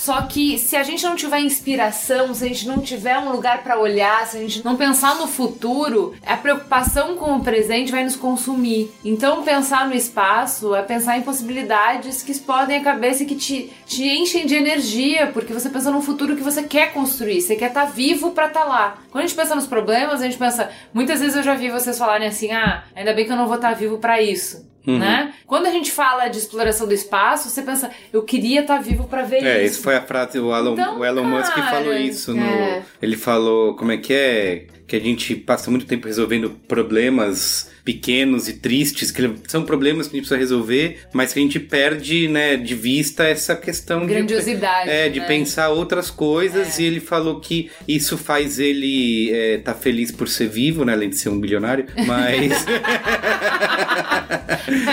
Só que se a gente não tiver inspiração, se a gente não tiver um lugar pra olhar, se a gente não pensar no futuro, a preocupação com o presente vai nos consumir. Então pensar no espaço é pensar em possibilidades que explodem a cabeça e que te, te enchem de energia, porque você pensa no futuro que você quer construir, você quer estar vivo pra estar lá. Quando a gente pensa nos problemas, a gente pensa, muitas vezes eu já vi vocês falarem assim: "Ah, ainda bem que eu não vou estar vivo pra isso". Né? Quando a gente fala de exploração do espaço, você pensa, eu queria estar vivo pra ver É, isso. isso foi a frase, o Elon, Então, o Elon Musk cara, falou isso. No, é. Ele falou, como é que é? Que a gente passa muito tempo resolvendo problemas pequenos e tristes, que são problemas que a gente precisa resolver, mas que a gente perde, né, de vista essa questão de... Grandiosidade, É, de né? pensar outras coisas, É. e ele falou que isso faz ele estar tá feliz por ser vivo, né, além de ser um bilionário, mas...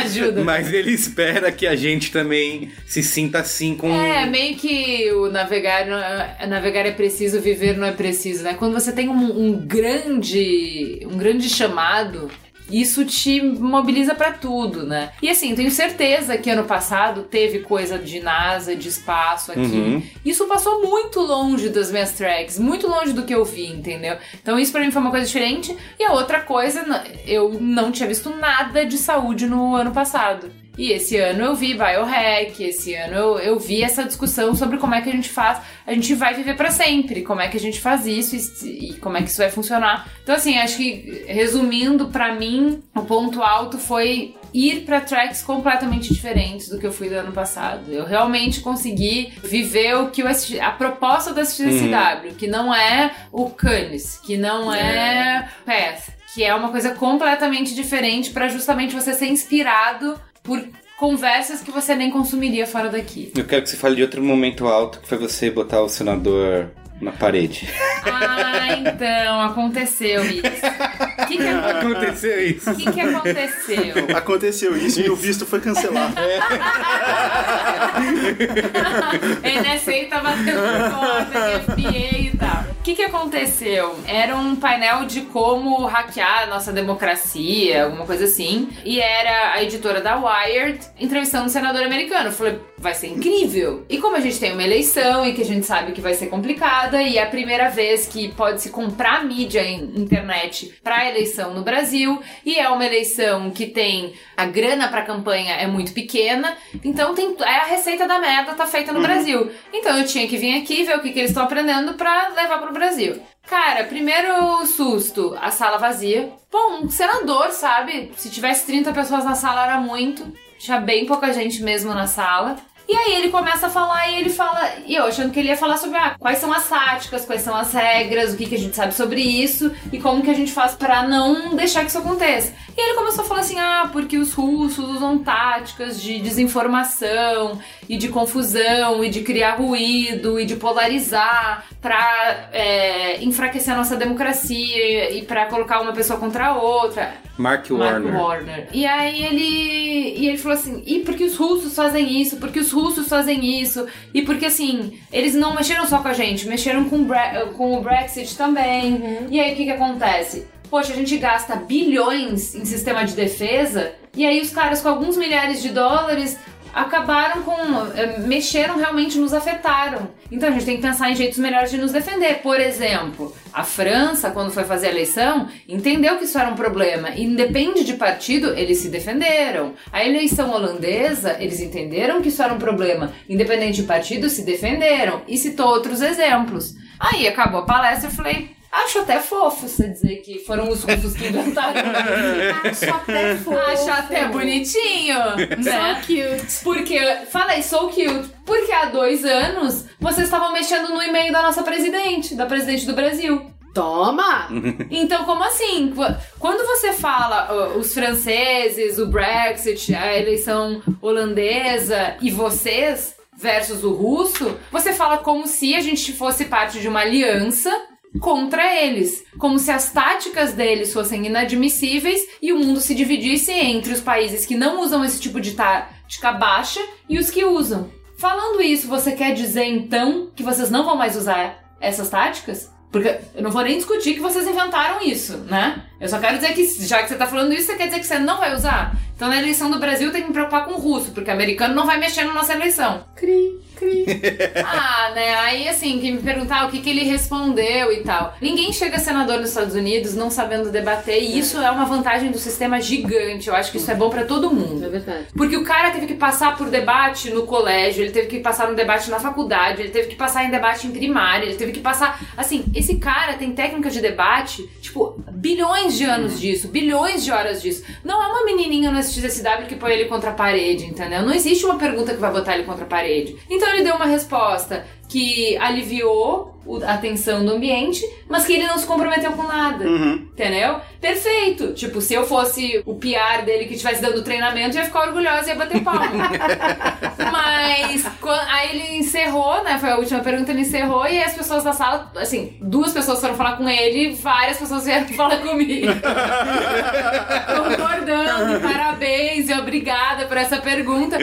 Ajuda. Mas ele espera que a gente também se sinta assim com. É, meio que o navegar, é- navegar é preciso, viver não é preciso, né? Quando você tem um, um grande, um grande chamado, isso te mobiliza pra tudo, né? E assim, tenho certeza que ano passado teve coisa de NASA, de espaço aqui. Uhum. Isso passou muito longe das minhas tracks, muito longe do que eu vi, entendeu? Então isso pra mim foi uma coisa diferente. E a outra coisa, eu não tinha visto nada de saúde no ano passado. E esse ano eu vi biohack, esse ano eu, eu vi essa discussão sobre como é que a gente faz, a gente vai viver pra sempre, como é que a gente faz isso e, e como é que isso vai funcionar. Então assim, acho que resumindo pra mim, o ponto alto foi ir pra tracks completamente diferentes do que eu fui do ano passado. Eu realmente consegui viver o que eu assisti, a proposta da CW, que não é o Cannes, que não é Path, que é uma coisa completamente diferente pra justamente você ser inspirado por conversas que você nem consumiria fora daqui. Eu quero que você fale de outro momento alto, que foi você botar o senador na parede. Ah, então, aconteceu isso. O que, que, acon- Aconteceu isso. o que, que aconteceu? Aconteceu isso e o visto foi cancelado. NSA tá batendo porta, FBI e tal. O que que aconteceu? Era um painel de como hackear a nossa democracia, alguma coisa assim. E era a editora da Wired entrevistando um senador americano. Eu falei, vai ser incrível. E como a gente tem uma eleição e que a gente sabe que vai ser complicada, e é a primeira vez que pode se comprar mídia em internet pra eleição no Brasil, e é uma eleição que tem a grana pra campanha é muito pequena, então tem é a receita da merda tá feita no Brasil. Então eu tinha que vir aqui ver o que, que eles estão aprendendo pra levar pro Brasil. Cara, primeiro susto, a sala vazia. Bom, um senador, sabe? Se tivesse 30 pessoas na sala era muito. Tinha bem pouca gente mesmo na sala. E aí ele começa a falar e ele fala, e eu achando que ele ia falar sobre ah, quais são as táticas, quais são as regras, o que, que a gente sabe sobre isso e como que a gente faz pra não deixar que isso aconteça. E ele começou a falar assim: ah, porque os russos usam táticas de desinformação e de confusão e de criar ruído e de polarizar pra é, enfraquecer a nossa democracia e pra colocar uma pessoa contra a outra. Mark Mark Warner. Warner. E aí ele. E ele falou assim: e porque os russos fazem isso? Porque os russos fazem isso? E porque assim, eles não mexeram só com a gente, mexeram com, com o Brexit também. E aí o que, que acontece? Poxa, a gente gasta bilhões em sistema de defesa, e aí os caras com alguns milhares de dólares acabaram com. eh, mexeram realmente, nos afetaram. Então a gente tem que pensar em jeitos melhores de nos defender. Por exemplo, a França, quando foi fazer a eleição, entendeu que isso era um problema. E independe de partido, eles se defenderam. A eleição holandesa, eles entenderam que isso era um problema. Independente de partido, se defenderam. E citou outros exemplos. Aí acabou a palestra, eu falei. Acho até fofo você dizer que foram os russos que inventaram. Acho até fofo. Acho até bonitinho, né? So cute. Porque, falei, sou cute. Porque há dois anos vocês estavam mexendo no e-mail da nossa presidente, da presidente do Brasil. Toma! Então, como assim? Qu- Quando você fala uh, os franceses, o Brexit, a eleição holandesa e vocês versus o russo, você fala como se a gente fosse parte de uma aliança contra eles, como se as táticas deles fossem inadmissíveis e o mundo se dividisse entre os países que não usam esse tipo de tática baixa e os que usam. Falando isso, você quer dizer então que vocês não vão mais usar essas táticas? Porque eu não vou nem discutir que vocês inventaram isso, né? Eu só quero dizer que, já que você tá falando isso, você quer dizer que você não vai usar? Então na eleição do Brasil tem que me preocupar com o russo, porque o americano não vai mexer na nossa eleição. Cri, cri. Ah, né? Aí assim, que me perguntar o que, que ele respondeu e tal. Ninguém chega senador nos Estados Unidos não sabendo debater, e isso é uma vantagem do sistema gigante. Eu acho que isso é bom pra todo mundo. É verdade. Porque o cara teve que passar por debate no colégio, ele teve que passar no debate na faculdade, ele teve que passar em debate em primária, ele teve que passar. Assim, esse cara tem técnica de debate, tipo, bilhões de anos disso, bilhões de horas disso. Não é uma menininha no SXSW que põe ele contra a parede, entendeu? Não existe uma pergunta que vai botar ele contra a parede. Então ele deu uma resposta que aliviou a tensão do ambiente, mas que ele não se comprometeu com nada. Uhum. Entendeu? Perfeito. Tipo, se eu fosse o PR dele que estivesse dando treinamento, eu ia ficar orgulhosa e ia bater palma. Mas quan- aí ele encerrou, né? Foi a última pergunta, ele encerrou e as pessoas da sala, assim, duas pessoas foram falar com ele, várias pessoas vieram falar comigo. Concordando, parabéns e obrigada por essa pergunta.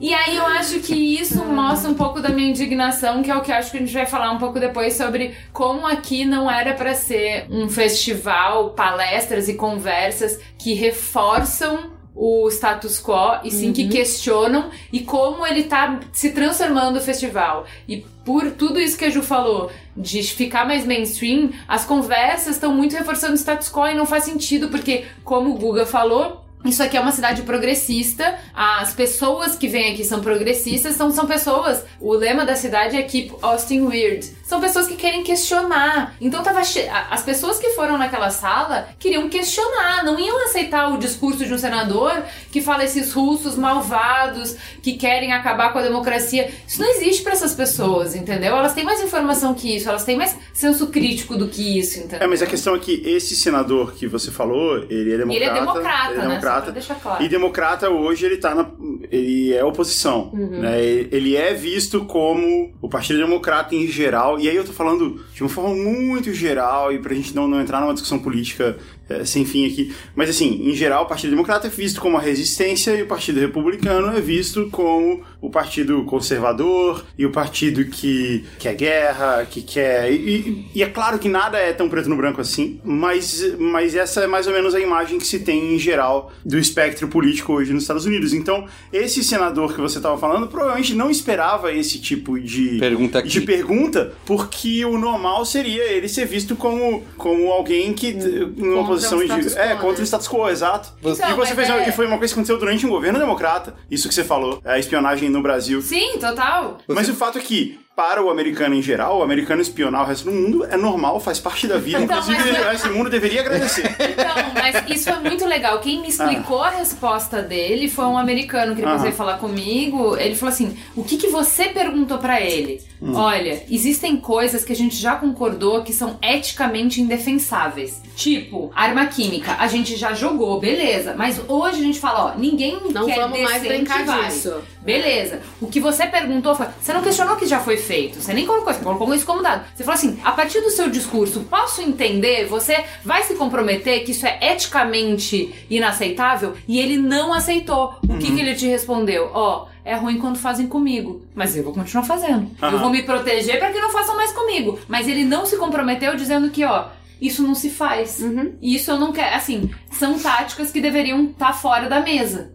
E aí eu acho que isso mostra um pouco da minha indignação, que é o que acho que a gente vai falar um pouco depois sobre como aqui não era pra ser um festival, palestras e conversas que reforçam o status quo e sim que questionam e como ele tá se transformando o festival. E por tudo isso que a Ju falou, de ficar mais mainstream, as conversas estão muito reforçando o status quo e não faz sentido, porque, como o Guga falou, isso aqui é uma cidade progressista, as pessoas que vêm aqui são progressistas, então são pessoas. O lema da cidade é Keep Austin Weird. São pessoas que querem questionar. Então tava che... as pessoas que foram naquela sala queriam questionar, não iam aceitar o discurso de um senador que fala esses russos malvados que querem acabar com a democracia. Isso não existe pra essas pessoas, entendeu? Elas têm mais informação que isso, elas têm mais senso crítico do que isso, entendeu? É, mas a questão é que esse senador que você falou, ele é democrata. ele é democrata, ele é né? Democrata. Claro. E democrata hoje ele tá na. ele é oposição. Uhum. Né? Ele é visto como o Partido Democrata em geral. E aí eu tô falando de uma forma muito geral, e pra gente não, não entrar numa discussão política é, sem fim aqui. Mas assim, em geral, o Partido Democrata é visto como a resistência e o Partido Republicano é visto como o Partido Conservador e o partido que quer guerra, que quer. E, e- é claro que nada é tão preto no branco assim, mas, mas essa é mais ou menos a imagem que se tem em geral do espectro político hoje nos Estados Unidos. Então, esse senador que você estava falando provavelmente não esperava esse tipo de Pergunta aqui. de pergunta, porque o normal seria ele ser visto como, como alguém que Contra posição de quo, é né? contra o status quo, exato. Então, e você fez é- e foi uma coisa que aconteceu durante um governo democrata. Isso que você falou, a espionagem no Brasil. Sim, total. Mas o fato é que para o americano em geral, o americano espionar o resto do mundo é normal, faz parte da vida. Então, Inclusive, mas- o resto do mundo deveria agradecer. Então, mas isso é muito legal. Quem me explicou a resposta dele foi um americano que depois Aham. veio falar comigo. Ele falou assim: o que, que você perguntou pra ele? Hum. Olha, existem coisas que a gente já concordou que são eticamente indefensáveis. Tipo, arma química. A gente já jogou, beleza. Mas hoje a gente fala, ó, ninguém Não quer vamos mais brincar vai. disso. Beleza. O que você perguntou foi. Você não questionou que já foi feito. Você nem colocou, você colocou isso como dado. Você falou assim: a partir do seu discurso, posso entender? Você vai se comprometer que isso é eticamente inaceitável? E ele não aceitou. O que, que ele te respondeu? Ó. é ruim quando fazem comigo, mas eu vou continuar fazendo. Eu Aham. vou me proteger para que não façam mais comigo. Mas ele não se comprometeu dizendo que, ó, isso não se faz. E Isso eu não quero. Assim, são táticas que deveriam estar fora da mesa.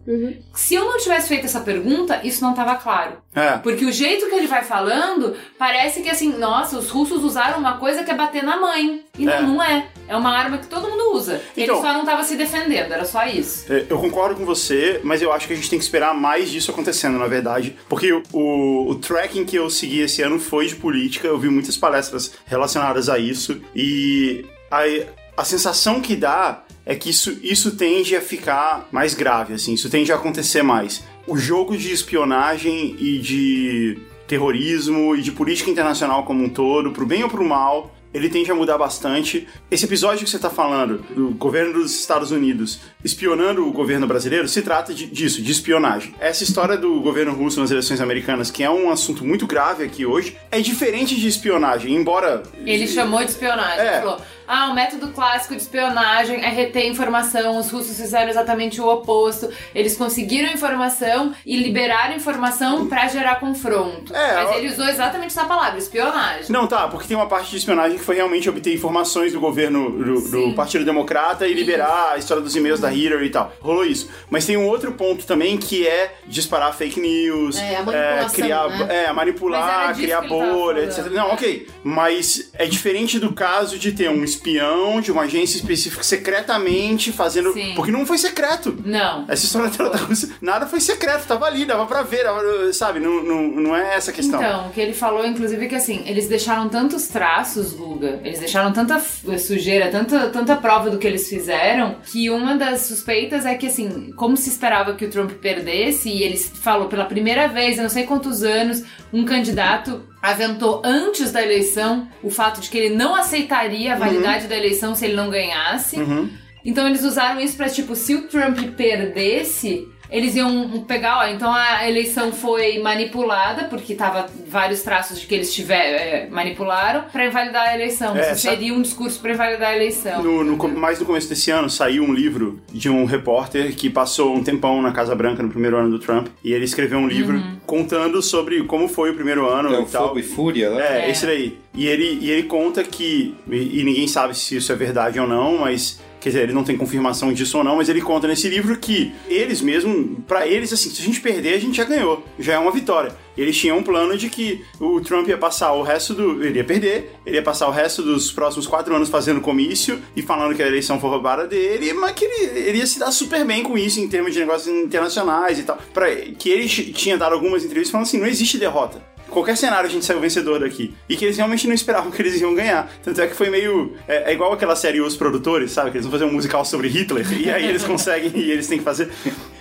Se eu não tivesse feito essa pergunta, isso não estava claro. É. Porque o jeito que ele vai falando, parece que assim, nossa, os russos usaram uma coisa que é bater na mãe. E É. não, não é. É uma arma que todo mundo usa. Então- ele só não tava se defendendo, era só isso. É, Eu concordo com você, mas eu acho que a gente tem que esperar mais disso acontecendo, na verdade. Porque o, o, o tracking que eu segui esse ano foi de política, eu vi muitas palestras relacionadas a isso, e a, a sensação que dá é que isso, isso tende a ficar mais grave, assim, isso tende a acontecer mais. O jogo de espionagem e de terrorismo e de política internacional como um todo, pro bem ou pro mal, ele tende a mudar bastante. Esse episódio que você está falando, do governo dos Estados Unidos espionando o governo brasileiro, se trata de- disso, de espionagem. Essa história do governo russo nas eleições americanas, que é um assunto muito grave aqui hoje, é diferente de espionagem, embora. Ele chamou de espionagem. É. Ele falou: ah, o método clássico de espionagem é reter informação. Os russos fizeram exatamente o oposto. Eles conseguiram informação e liberaram informação pra gerar confronto. É, Mas ele usou exatamente essa palavra, espionagem. Não, tá, porque tem uma parte de espionagem que foi realmente obter informações do governo do, do. Partido Democrata e liberar a história dos e-mails da Hillary e tal. Rolou isso. Mas tem um outro ponto também que é disparar fake news, É, a manipulação, criar, né? é, manipular, criar bolha, etc. Não, ok. Mas é diferente do caso de ter um espião de uma agência específica secretamente fazendo. Sim. Porque não foi secreto. Não. Essa história da da Rússia, nada foi secreto, tava ali, dava pra ver, dava- sabe? Não, não, não é essa a questão. Então, o que ele falou, inclusive, é que assim, eles deixaram tantos traços, Guga, eles deixaram tanta f- sujeira, tanta, tanta prova do que eles fizeram, que uma das suspeitas é que, assim, como se esperava que o Trump perdesse, e eles falou pela primeira vez, eu não sei quantos anos, um candidato aventou antes da eleição o fato de que ele não aceitaria a validade da eleição se ele não ganhasse. Uhum. Então eles usaram isso pra, tipo, se o Trump perdesse, eles iam pegar, ó, então a eleição foi manipulada, porque tava vários traços de que eles tiver, é, manipularam, pra invalidar a eleição. É, seria um discurso pra invalidar a eleição. No, no mais no começo desse ano saiu um livro de um repórter que passou um tempão na Casa Branca no primeiro ano do Trump e ele escreveu um livro Uhum. contando sobre como foi o primeiro ano É e tal. Fogo e Fúria, né? É, É. esse daí. E ele, e ele conta que, e, e ninguém sabe se isso é verdade ou não, mas, quer dizer, ele não tem confirmação disso ou não, mas ele conta nesse livro que eles mesmo, pra eles, assim, se a gente perder, a gente já ganhou, já é uma vitória. Eles tinham um plano de que o Trump ia passar o resto do. Ele ia perder, ele ia passar o resto dos próximos quatro anos fazendo comício e falando que a eleição foi roubada dele, mas que ele, ele ia se dar super bem com isso em termos de negócios internacionais e tal. Pra, que ele tinha dado algumas entrevistas falando assim: não existe derrota qualquer cenário a gente saiu vencedor daqui. E que eles realmente não esperavam que eles iam ganhar. Tanto é que foi meio. É, é igual aquela série Os Produtores, sabe? Que eles vão fazer um musical sobre Hitler e aí eles conseguem e eles têm que fazer.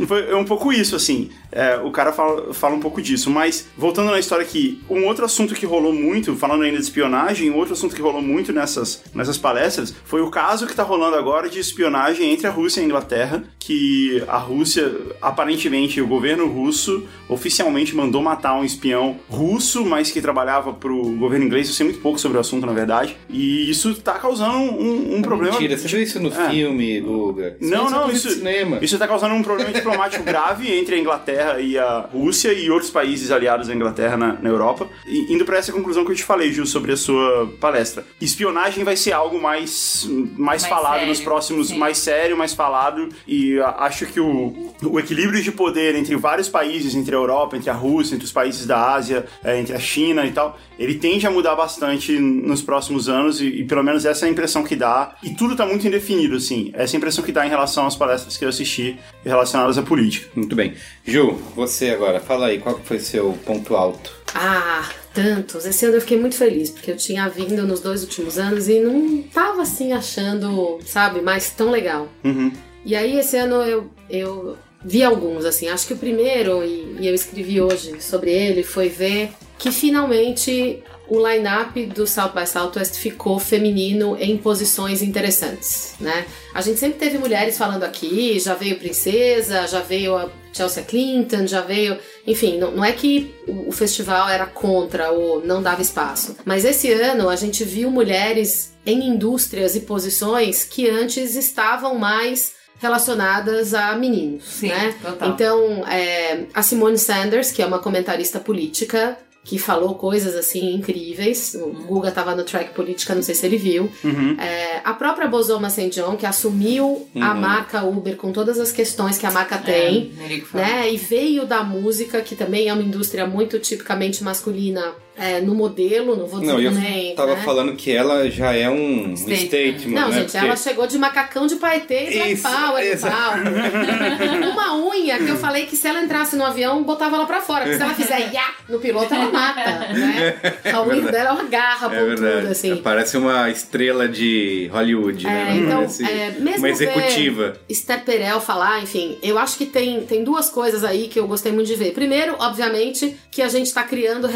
Foi, é um pouco isso, assim. É, o cara fala, fala um pouco disso. Mas, voltando na história aqui, um outro assunto que rolou muito, falando ainda de espionagem, um outro assunto que rolou muito nessas, nessas palestras foi o caso que tá rolando agora de espionagem entre a Rússia e a Inglaterra, que a Rússia, aparentemente, o governo russo oficialmente mandou matar um espião russo, mas que trabalhava pro governo inglês. Eu sei muito pouco sobre o assunto, na verdade. E isso tá causando um, um problema. Mentira, você viu isso no É. filme, Guga? Não, não, coisa isso, cinema. isso tá causando um problema diplomático grave entre a Inglaterra e a Rússia e outros países aliados à Inglaterra na, na Europa. E indo pra essa conclusão que eu te falei, Ju, sobre a sua palestra. Espionagem vai ser algo mais, mais, Mais falado sério, nos próximos, sim. mais sério, mais falado. E a- acho que o, o equilíbrio de poder entre vários países, entre a Europa, entre a Rússia, entre os países da Ásia, eh, entre a China e tal, ele tende a mudar bastante nos próximos anos e, e pelo menos essa é a impressão que dá. E tudo tá muito indefinido, assim. Essa é a impressão que dá em relação às palestras que eu assisti relacionadas à política. Muito bem. Ju, você agora, fala aí, qual foi seu ponto alto? Ah, tantos. Esse ano eu fiquei muito feliz, porque eu tinha vindo nos dois últimos anos e não tava assim achando, sabe, mais tão legal. Uhum. E aí esse ano eu, eu vi alguns, assim. Acho que o primeiro, e, e eu escrevi hoje sobre ele, foi ver que finalmente o line-up do South by Southwest ficou feminino em posições interessantes, né? A gente sempre teve mulheres falando aqui, já veio Princesa, já veio a Chelsea Clinton, já veio... Enfim, não, não é que o, festival era contra ou não dava espaço, mas esse ano a gente viu mulheres em indústrias e posições que antes estavam mais relacionadas a meninos, Sim, né? total. Então, é, a Simone Sanders, que é uma comentarista política, que falou coisas assim incríveis. O Guga tava no track política, não sei se ele viu. Uhum. É, a própria Bozoma St. John, que assumiu a marca Uber com todas as questões que a marca tem. É, Merico falou. Né? E veio da música, que também é uma indústria muito tipicamente masculina é, no modelo, não vou dizer Não, eu nem. tava né? falando que ela já é um Statement. statement, Não, né? gente, Porque- ela chegou de macacão de paetê e Black Isso, Power exato. tal. Uma unha que eu falei que se ela entrasse no avião, botava ela pra fora. Porque se ela fizer ya no piloto, ela mata, né? A unha dela é uma garra É pontuda, verdade. assim. Parece uma estrela de Hollywood, né? É, então, parece é, mesmo uma executiva. Esther Perel falar, enfim, eu acho que tem, tem duas coisas aí que eu gostei muito de ver. Primeiro, obviamente, que a gente tá criando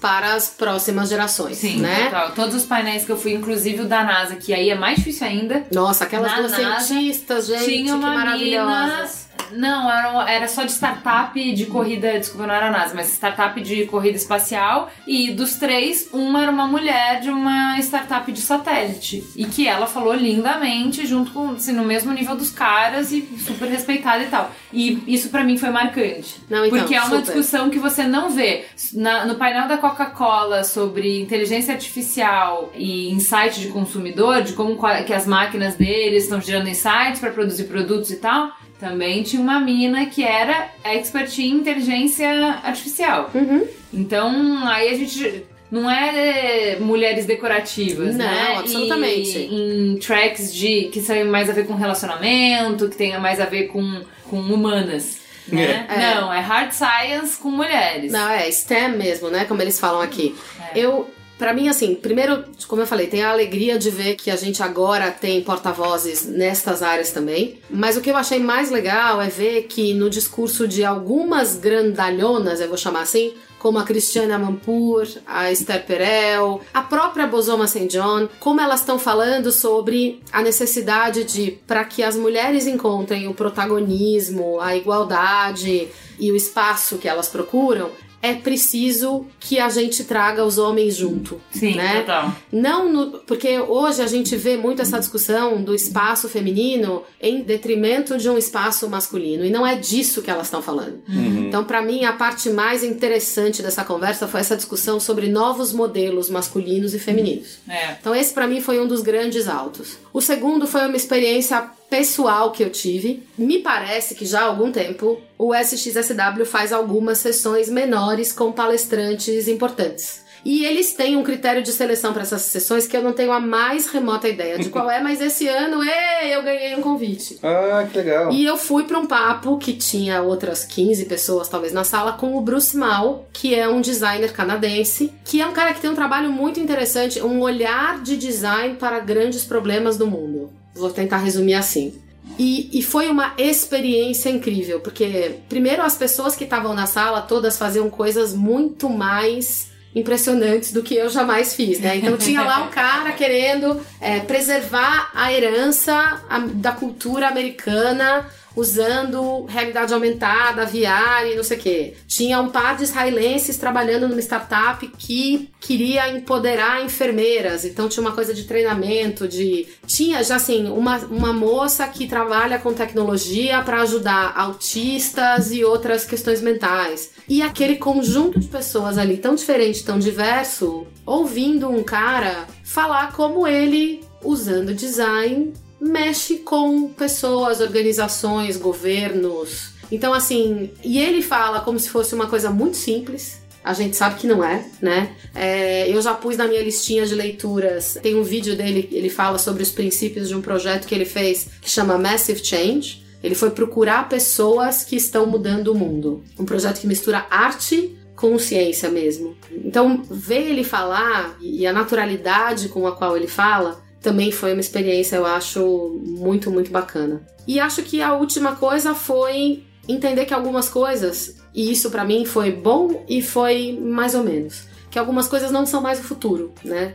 para as próximas gerações, Sim, né? total. Todos os painéis que eu fui, inclusive o da NASA, que aí é mais difícil ainda. Nossa, aquelas duas NASA, cientistas, gente, Tinha que uma mina. Não, era, era só de startup de corrida. Desculpa, não era a NASA, mas startup de corrida espacial. E dos três, uma era uma mulher de uma startup de satélite. E que ela falou lindamente, junto com, assim, no mesmo nível dos caras e super respeitada e tal. E isso pra mim foi marcante. Não, então, porque é uma super. discussão que você não vê. Na- no painel da Coca-Cola sobre inteligência artificial e insight de consumidor, de como que as máquinas deles estão gerando insights para produzir produtos e tal, também tinha uma mina que era expert em inteligência artificial. Uhum. Então, aí a gente não é mulheres decorativas, Não, né? absolutamente. E em tracks de que são mais a ver com relacionamento, que tenha mais a ver com, com humanas. Né? É. Não, é hard science com mulheres. Não, é STEM mesmo, né? Como eles falam aqui. É. Eu, Pra mim, assim, primeiro, como eu falei, tem a alegria de ver que a gente agora tem porta-vozes nestas áreas também. Mas o que eu achei mais legal é ver que no discurso de algumas grandalhonas, eu vou chamar assim, como a Cristiana Mampur, a Esther Perel, a própria Bozoma St. John, como elas estão falando sobre a necessidade de, para que as mulheres encontrem o protagonismo, a igualdade e o espaço que elas procuram, é preciso que a gente traga os homens junto. Sim, né? total. Não no, porque hoje a gente vê muito essa discussão do espaço feminino em detrimento de um espaço masculino e não é disso que elas estão falando. Então, para mim, a parte mais interessante dessa conversa foi essa discussão sobre novos modelos masculinos e femininos. É. Então, esse para mim foi um dos grandes altos. O segundo foi uma experiência pessoal que eu tive. Me parece que já há algum tempo o SXSW faz algumas sessões menores com palestrantes importantes. E eles têm um critério de seleção para essas sessões que eu não tenho a mais remota ideia de qual é, mas esse ano, eu ganhei um convite. Ah, que legal. E eu fui para um papo que tinha outras 15 pessoas, talvez, na sala, com o Bruce Mal, que é um designer canadense, que é um cara que tem um trabalho muito interessante, um olhar de design para grandes problemas do mundo. Vou tentar resumir assim. E, e foi uma experiência incrível, porque, primeiro, as pessoas que estavam na sala todas faziam coisas muito mais impressionantes do que eu jamais fiz, né? Então tinha lá um cara querendo é, preservar a herança da cultura americana usando realidade aumentada, VR e não sei o quê. Tinha um par de israelenses trabalhando numa startup que queria empoderar enfermeiras, então tinha uma coisa de treinamento, de tinha já assim uma, uma moça que trabalha com tecnologia para ajudar autistas e outras questões mentais. E aquele conjunto de pessoas ali tão diferente, tão diverso, ouvindo um cara falar como ele usando design mexe com pessoas, organizações, governos. Então, assim, e ele fala como se fosse uma coisa muito simples. A gente sabe que não é, né? É, eu já pus na minha listinha de leituras. Tem um vídeo dele, ele fala sobre os princípios de um projeto que ele fez que chama Massive Change. Ele foi procurar pessoas que estão mudando o mundo. Um projeto que mistura arte com ciência mesmo. Então, ver ele falar e a naturalidade com a qual ele fala também foi uma experiência, eu acho, muito, muito bacana. E acho que a última coisa foi entender que algumas coisas, e isso pra mim foi bom e foi mais ou menos, que algumas coisas não são mais o futuro, né?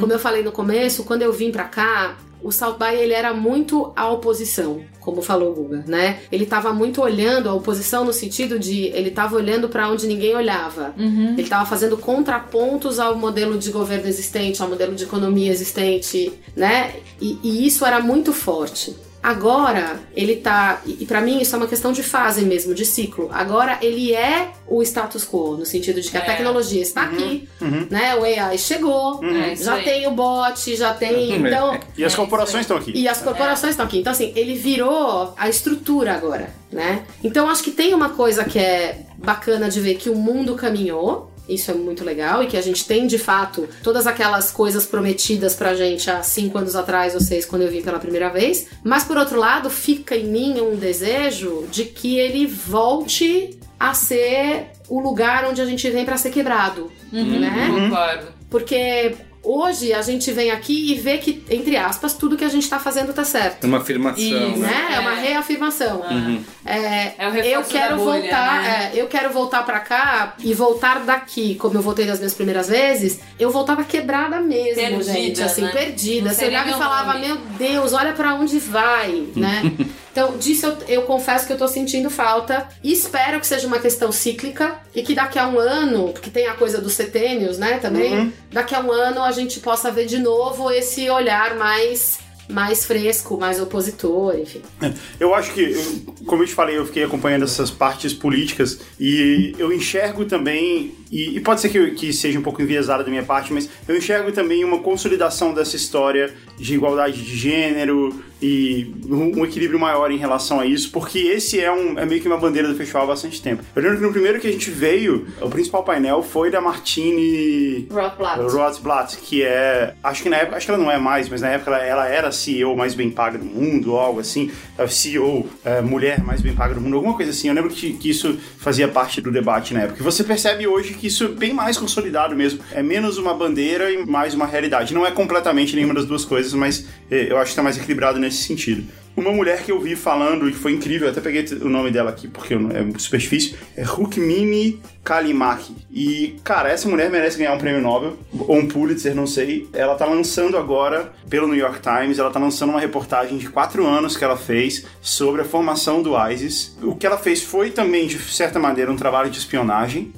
Como eu falei no começo, quando eu vim pra cá, o South by ele era muito a oposição, como falou o Guga, né? Ele tava muito olhando a oposição no sentido de ele tava olhando pra onde ninguém olhava. Ele tava fazendo contrapontos ao modelo de governo existente, ao modelo de economia existente, né? E, e isso era muito forte. Agora ele tá, e pra mim isso é uma questão de fase mesmo, de ciclo. Agora ele é o status quo, no sentido de que a É. tecnologia está aqui, né? O AI chegou, É isso já tem o bot, já tem. Então, E as É, corporações estão aqui. e as corporações estão aqui. Então, assim, ele virou a estrutura agora, né? Então, acho que tem uma coisa que é bacana de ver que o mundo caminhou. Isso é muito legal e que a gente tem de fato todas aquelas coisas prometidas pra gente há cinco anos atrás ou seis, quando eu vim pela primeira vez. Mas por outro lado, fica em mim um desejo de que ele volte a ser o lugar onde a gente vem pra ser quebrado, né? Concordo. Porque hoje a gente vem aqui e vê que, entre aspas, tudo que a gente tá fazendo tá certo. Uma afirmação, Isso. né? Né? É uma É. reafirmação. É, É o reforço eu quero da bolha, voltar, né? é, eu quero voltar para cá e voltar daqui, como eu voltei das minhas primeiras vezes, eu voltava quebrada mesmo, Perdida, gente, assim, né? perdida. Você olhava e meu falava, nome. meu Deus, olha para onde vai, né? Então, disso eu, eu confesso que eu tô sentindo falta e espero que seja uma questão cíclica e que daqui a um ano, porque tem a coisa dos setênios, né, também, daqui a um ano a gente possa ver de novo esse olhar mais mais fresco, mais opositor, enfim. Eu acho que, como eu te falei, eu fiquei acompanhando essas partes políticas e eu enxergo também, e, e pode ser que, que seja um pouco enviesada da minha parte, mas eu enxergo também uma consolidação dessa história de igualdade de gênero e um, equilíbrio maior em relação a isso, porque esse é, um, é meio que uma bandeira do festival há bastante tempo. Eu lembro que no primeiro que a gente veio, o principal painel foi da Martine Rothblatt. Rothblatt, que é. Acho que na época. Acho que ela não é mais, mas na época ela, ela era CEO mais bem paga do mundo, algo assim. A CEO, é, mulher mais bem paga do mundo, alguma coisa assim. Eu lembro que, que isso fazia parte do debate na época. E você percebe hoje que isso é bem mais consolidado mesmo. É menos uma bandeira e mais uma realidade. Não é completamente nenhuma das duas coisas, mas eh, eu acho que tá mais equilibrado nesse sentido. Uma mulher que eu vi falando e que foi incrível, até peguei o nome dela aqui porque é super difícil, é Rukmini Kalimaki. E, cara, essa mulher merece ganhar um prêmio Nobel, ou um Pulitzer, não sei. Ela tá lançando agora, pelo New York Times, ela tá lançando uma reportagem de quatro anos que ela fez sobre a formação do ISIS. O que ela fez foi também, de certa maneira, um trabalho de espionagem.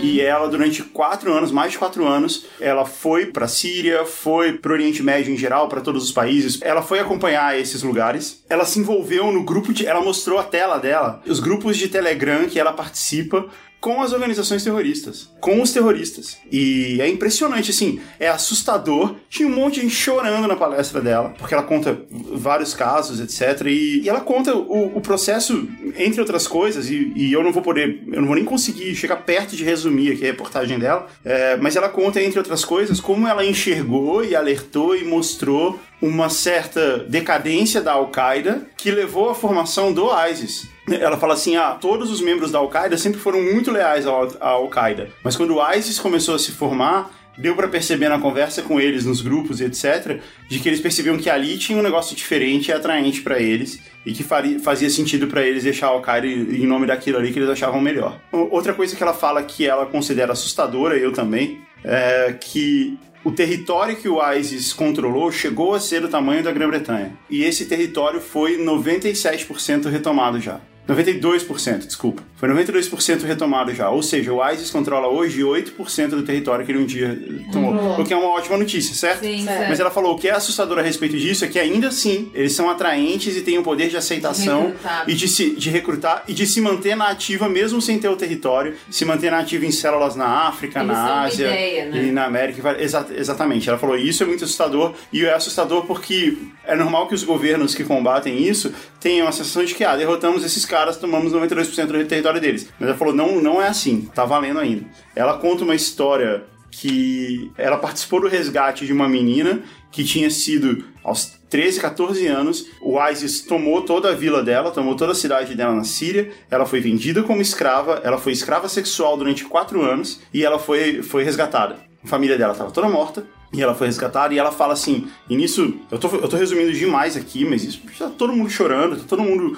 E ela, durante quatro anos, mais de quatro anos, ela foi pra Síria, foi pro Oriente Médio em geral, pra todos os países. Ela foi acompanhar esses lugares. Ela se envolveu no grupo de. Ela mostrou a tela dela, os grupos de Telegram que ela participa com as organizações terroristas, com os terroristas. E é impressionante, assim, é assustador. Tinha um monte de gente chorando na palestra dela, porque ela conta vários casos, etc. E, e ela conta o, o processo, entre outras coisas, e, e eu não vou poder, eu não vou nem conseguir chegar perto de resumir aqui a reportagem dela, é, mas ela conta, entre outras coisas, como ela enxergou e alertou e mostrou uma certa decadência da Al-Qaeda que levou à formação do ISIS. Ela fala assim: ah, todos os membros da Al-Qaeda sempre foram muito leais à Al-Qaeda, mas quando o ISIS começou a se formar, deu pra perceber na conversa com eles, nos grupos, etc., de que eles percebiam que ali tinha um negócio diferente e atraente pra eles e que faria- fazia sentido pra eles deixar a Al-Qaeda em nome daquilo ali que eles achavam melhor. O- Outra coisa que ela fala que ela considera assustadora, eu também, é que o território que o ISIS controlou chegou a ser o tamanho da Grã-Bretanha. E esse território foi 97% retomado já. 92%, desculpa. Foi 92% retomado já. Ou seja, o ISIS controla hoje 8% do território que ele um dia tomou. O que é uma ótima notícia, certo? Sim, Certo. Mas ela falou o que é assustador a respeito disso é que ainda assim eles são atraentes e têm o poder de aceitação Recrutar. e de se de recrutar e de se manter na ativa mesmo sem ter o território, se manter na ativa em células na África, Eles na Ásia ideia, né? e na América. exa- exatamente. Ela falou isso é muito assustador e é assustador porque é normal que os governos que combatem isso tenham a sensação de que ah, derrotamos esses caras, tomamos 92% do território deles. Mas ela falou não, não é assim. Tá valendo ainda. Ela conta uma história que ela participou do resgate de uma menina que tinha sido aos 13, 14 anos, o ISIS tomou toda a vila dela, tomou toda a cidade dela na Síria, ela foi vendida como escrava, ela foi escrava sexual durante 4 anos e ela foi, foi resgatada. A família dela estava toda morta, e ela foi resgatada, e ela fala assim, e nisso, eu tô, eu tô resumindo demais aqui, mas isso, tá todo mundo chorando, tá todo mundo...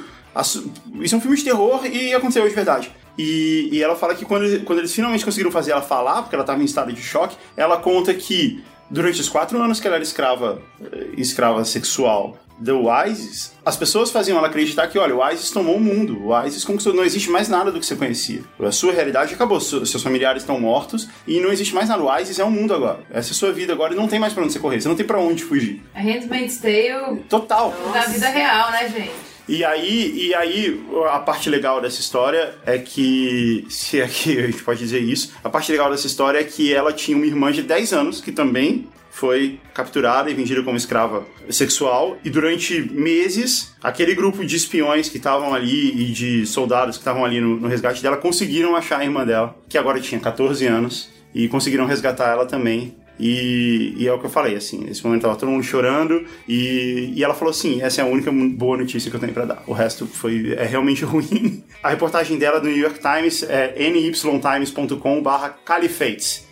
Isso é um filme de terror e aconteceu de verdade. E, e ela fala que quando, quando eles finalmente conseguiram fazer ela falar, porque ela estava em estado de choque, ela conta que durante os quatro anos que ela era escrava, eh, escrava sexual do ISIS, as pessoas faziam ela acreditar que, olha, o ISIS tomou o mundo, o ISIS conquistou, não existe mais nada do que você conhecia. A sua realidade acabou, seus familiares estão mortos e não existe mais nada. O ISIS é o mundo agora. Essa é a sua vida agora e não tem mais pra onde você correr, você não tem pra onde fugir. A Handmaid's Tale Total. da vida real, né, gente? E aí, e aí, a parte legal dessa história é que, se é que a gente pode dizer isso, a parte legal dessa história é que ela tinha uma irmã de 10 anos que também foi capturada e vendida como escrava sexual e durante meses aquele grupo de espiões que estavam ali e de soldados que estavam ali no, no resgate dela conseguiram achar a irmã dela, que agora tinha 14 anos, e conseguiram resgatar ela também. E, e é o que eu falei, assim, nesse momento tava todo mundo chorando e, e ela falou assim, essa é a única boa notícia que eu tenho pra dar. O resto foi é realmente ruim. A reportagem dela do New York Times é nytimes.com barra califates.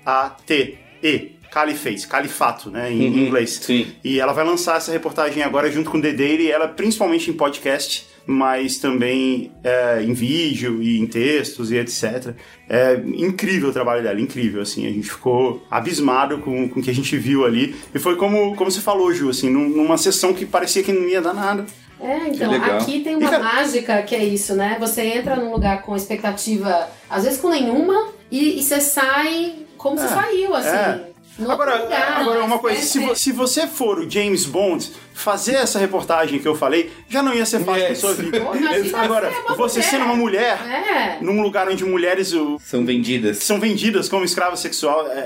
C-A-L-I-P-H-A-T-E. Califates, califato, né, em Uhum, inglês. sim. E ela vai lançar essa reportagem agora junto com The Daily, ela principalmente em podcast, mas também é, em vídeo e em textos e etc. É incrível o trabalho dela, incrível, assim, a gente ficou abismado com, com o que a gente viu ali. E foi como, como você falou, Ju, assim, num- numa sessão que parecia que não ia dar nada. É, então, aqui tem uma mágica que é isso, né? Você entra num lugar com expectativa, às vezes com nenhuma, e, e você sai como você É, saiu, assim. é. no Agora, lugar. agora uma mas coisa, é se, vo- se você for o James Bond, fazer essa reportagem que eu falei, já não ia ser fácil pra Yes. sua vida. Agora, você é uma você mulher. sendo uma mulher, É. num lugar onde mulheres uh, São vendidas. são vendidas como escrava sexual, é,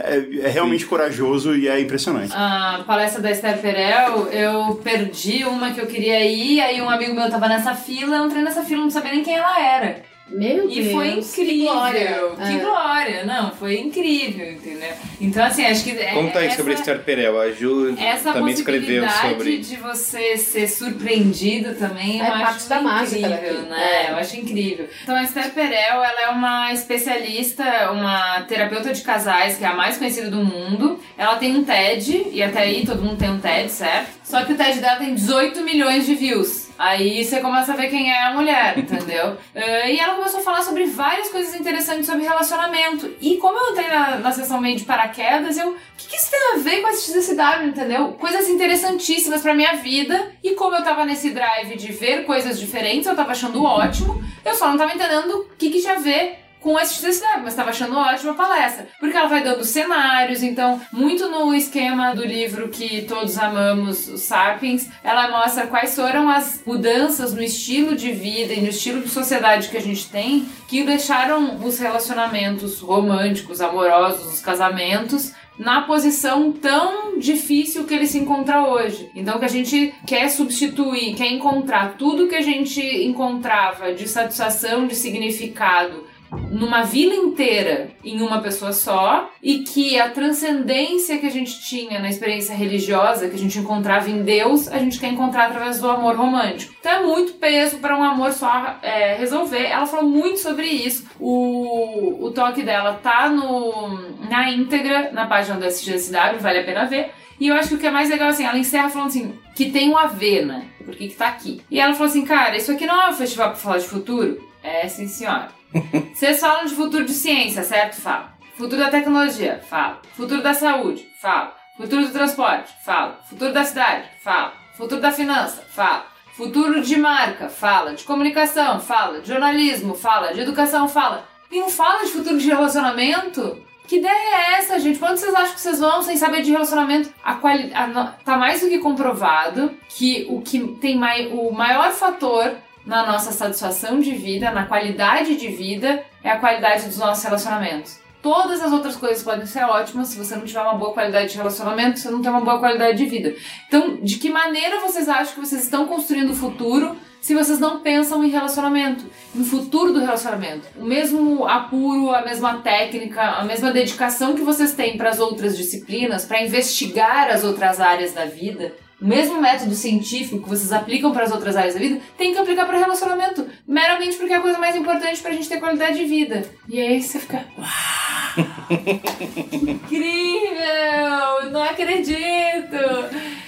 é- é realmente corajoso e é impressionante. A palestra da Esther Perel, eu perdi uma que eu queria ir, aí um amigo meu tava nessa fila, eu entrei nessa fila, não sabia nem quem ela era. Meu E Deus. foi que incrível. glória. Que É. glória. Não, foi incrível, entendeu? Então, assim, acho que. é- Conta aí essa, sobre Esther Perel. A Ju Essa também escreveu possibilidade sobre. de você ser surpreendido também, É eu parte acho da incrível, mágica né? É. Eu acho incrível. Então, a Esther Perel, ela é uma especialista, uma terapeuta de casais, que é a mais conhecida do mundo. Ela tem um TED, e até aí todo mundo tem um TED, certo? Só que o TED dela tem 18 milhões de views. Aí você começa a ver quem é a mulher, entendeu? Eh, e ela começou a falar sobre várias coisas interessantes sobre relacionamento. E como eu entrei na, na sessão meio de paraquedas, eu. O que, que isso tem a ver com a XSW, entendeu? Coisas interessantíssimas pra minha vida. E como eu tava nesse drive de ver coisas diferentes, eu tava achando ótimo. Eu só não tava entendendo o que, que tinha a ver com essa necessidade, mas estava achando ótima a palestra. Porque ela vai dando cenários, então, muito no esquema do livro que todos amamos, o Sapiens, ela mostra quais foram as mudanças no estilo de vida e no estilo de sociedade que a gente tem que deixaram os relacionamentos românticos, amorosos, os casamentos na posição tão difícil que ele se encontra hoje. Então que a gente quer substituir, quer encontrar tudo que a gente encontrava de satisfação, de significado numa vila inteira em uma pessoa só e que a transcendência que a gente tinha na experiência religiosa, que a gente encontrava em Deus, a gente quer encontrar através do amor romântico. Então é muito peso para um amor só é, resolver. Ela falou muito sobre isso. O, o toque dela tá no, na íntegra na página do SGSW, vale a pena ver. E eu acho que o que é mais legal, assim, ela encerra falando assim, que tem um a ver, né? Por que que tá aqui? E ela falou assim, cara, isso aqui não é um festival pra falar de futuro? É, sim, senhora. Vocês falam de futuro de ciência, certo? Fala. Futuro da tecnologia? Fala. Futuro da saúde? Fala. Futuro do transporte? Fala. Futuro da cidade? Fala. Futuro da finança? Fala. Futuro de marca? Fala. De comunicação? Fala. De jornalismo? Fala. De educação? Fala. E não fala de futuro de relacionamento? Que ideia é essa, gente? Onde vocês acham que vocês vão sem saber de relacionamento? A quali a tá mais do que comprovado que o que tem mai o maior fator na nossa satisfação de vida, na qualidade de vida, é a qualidade dos nossos relacionamentos. Todas as outras coisas podem ser ótimas, se você não tiver uma boa qualidade de relacionamento, você não tem uma boa qualidade de vida. Então, de que maneira vocês acham que vocês estão construindo o futuro se vocês não pensam em relacionamento, no futuro do relacionamento? O mesmo apuro, a mesma técnica, a mesma dedicação que vocês têm para as outras disciplinas, para investigar as outras áreas da vida, o mesmo método científico que vocês aplicam para as outras áreas da vida, tem que aplicar para relacionamento, meramente porque é a coisa mais importante para a gente ter qualidade de vida. E aí você fica, uau! Incrível! Não acredito!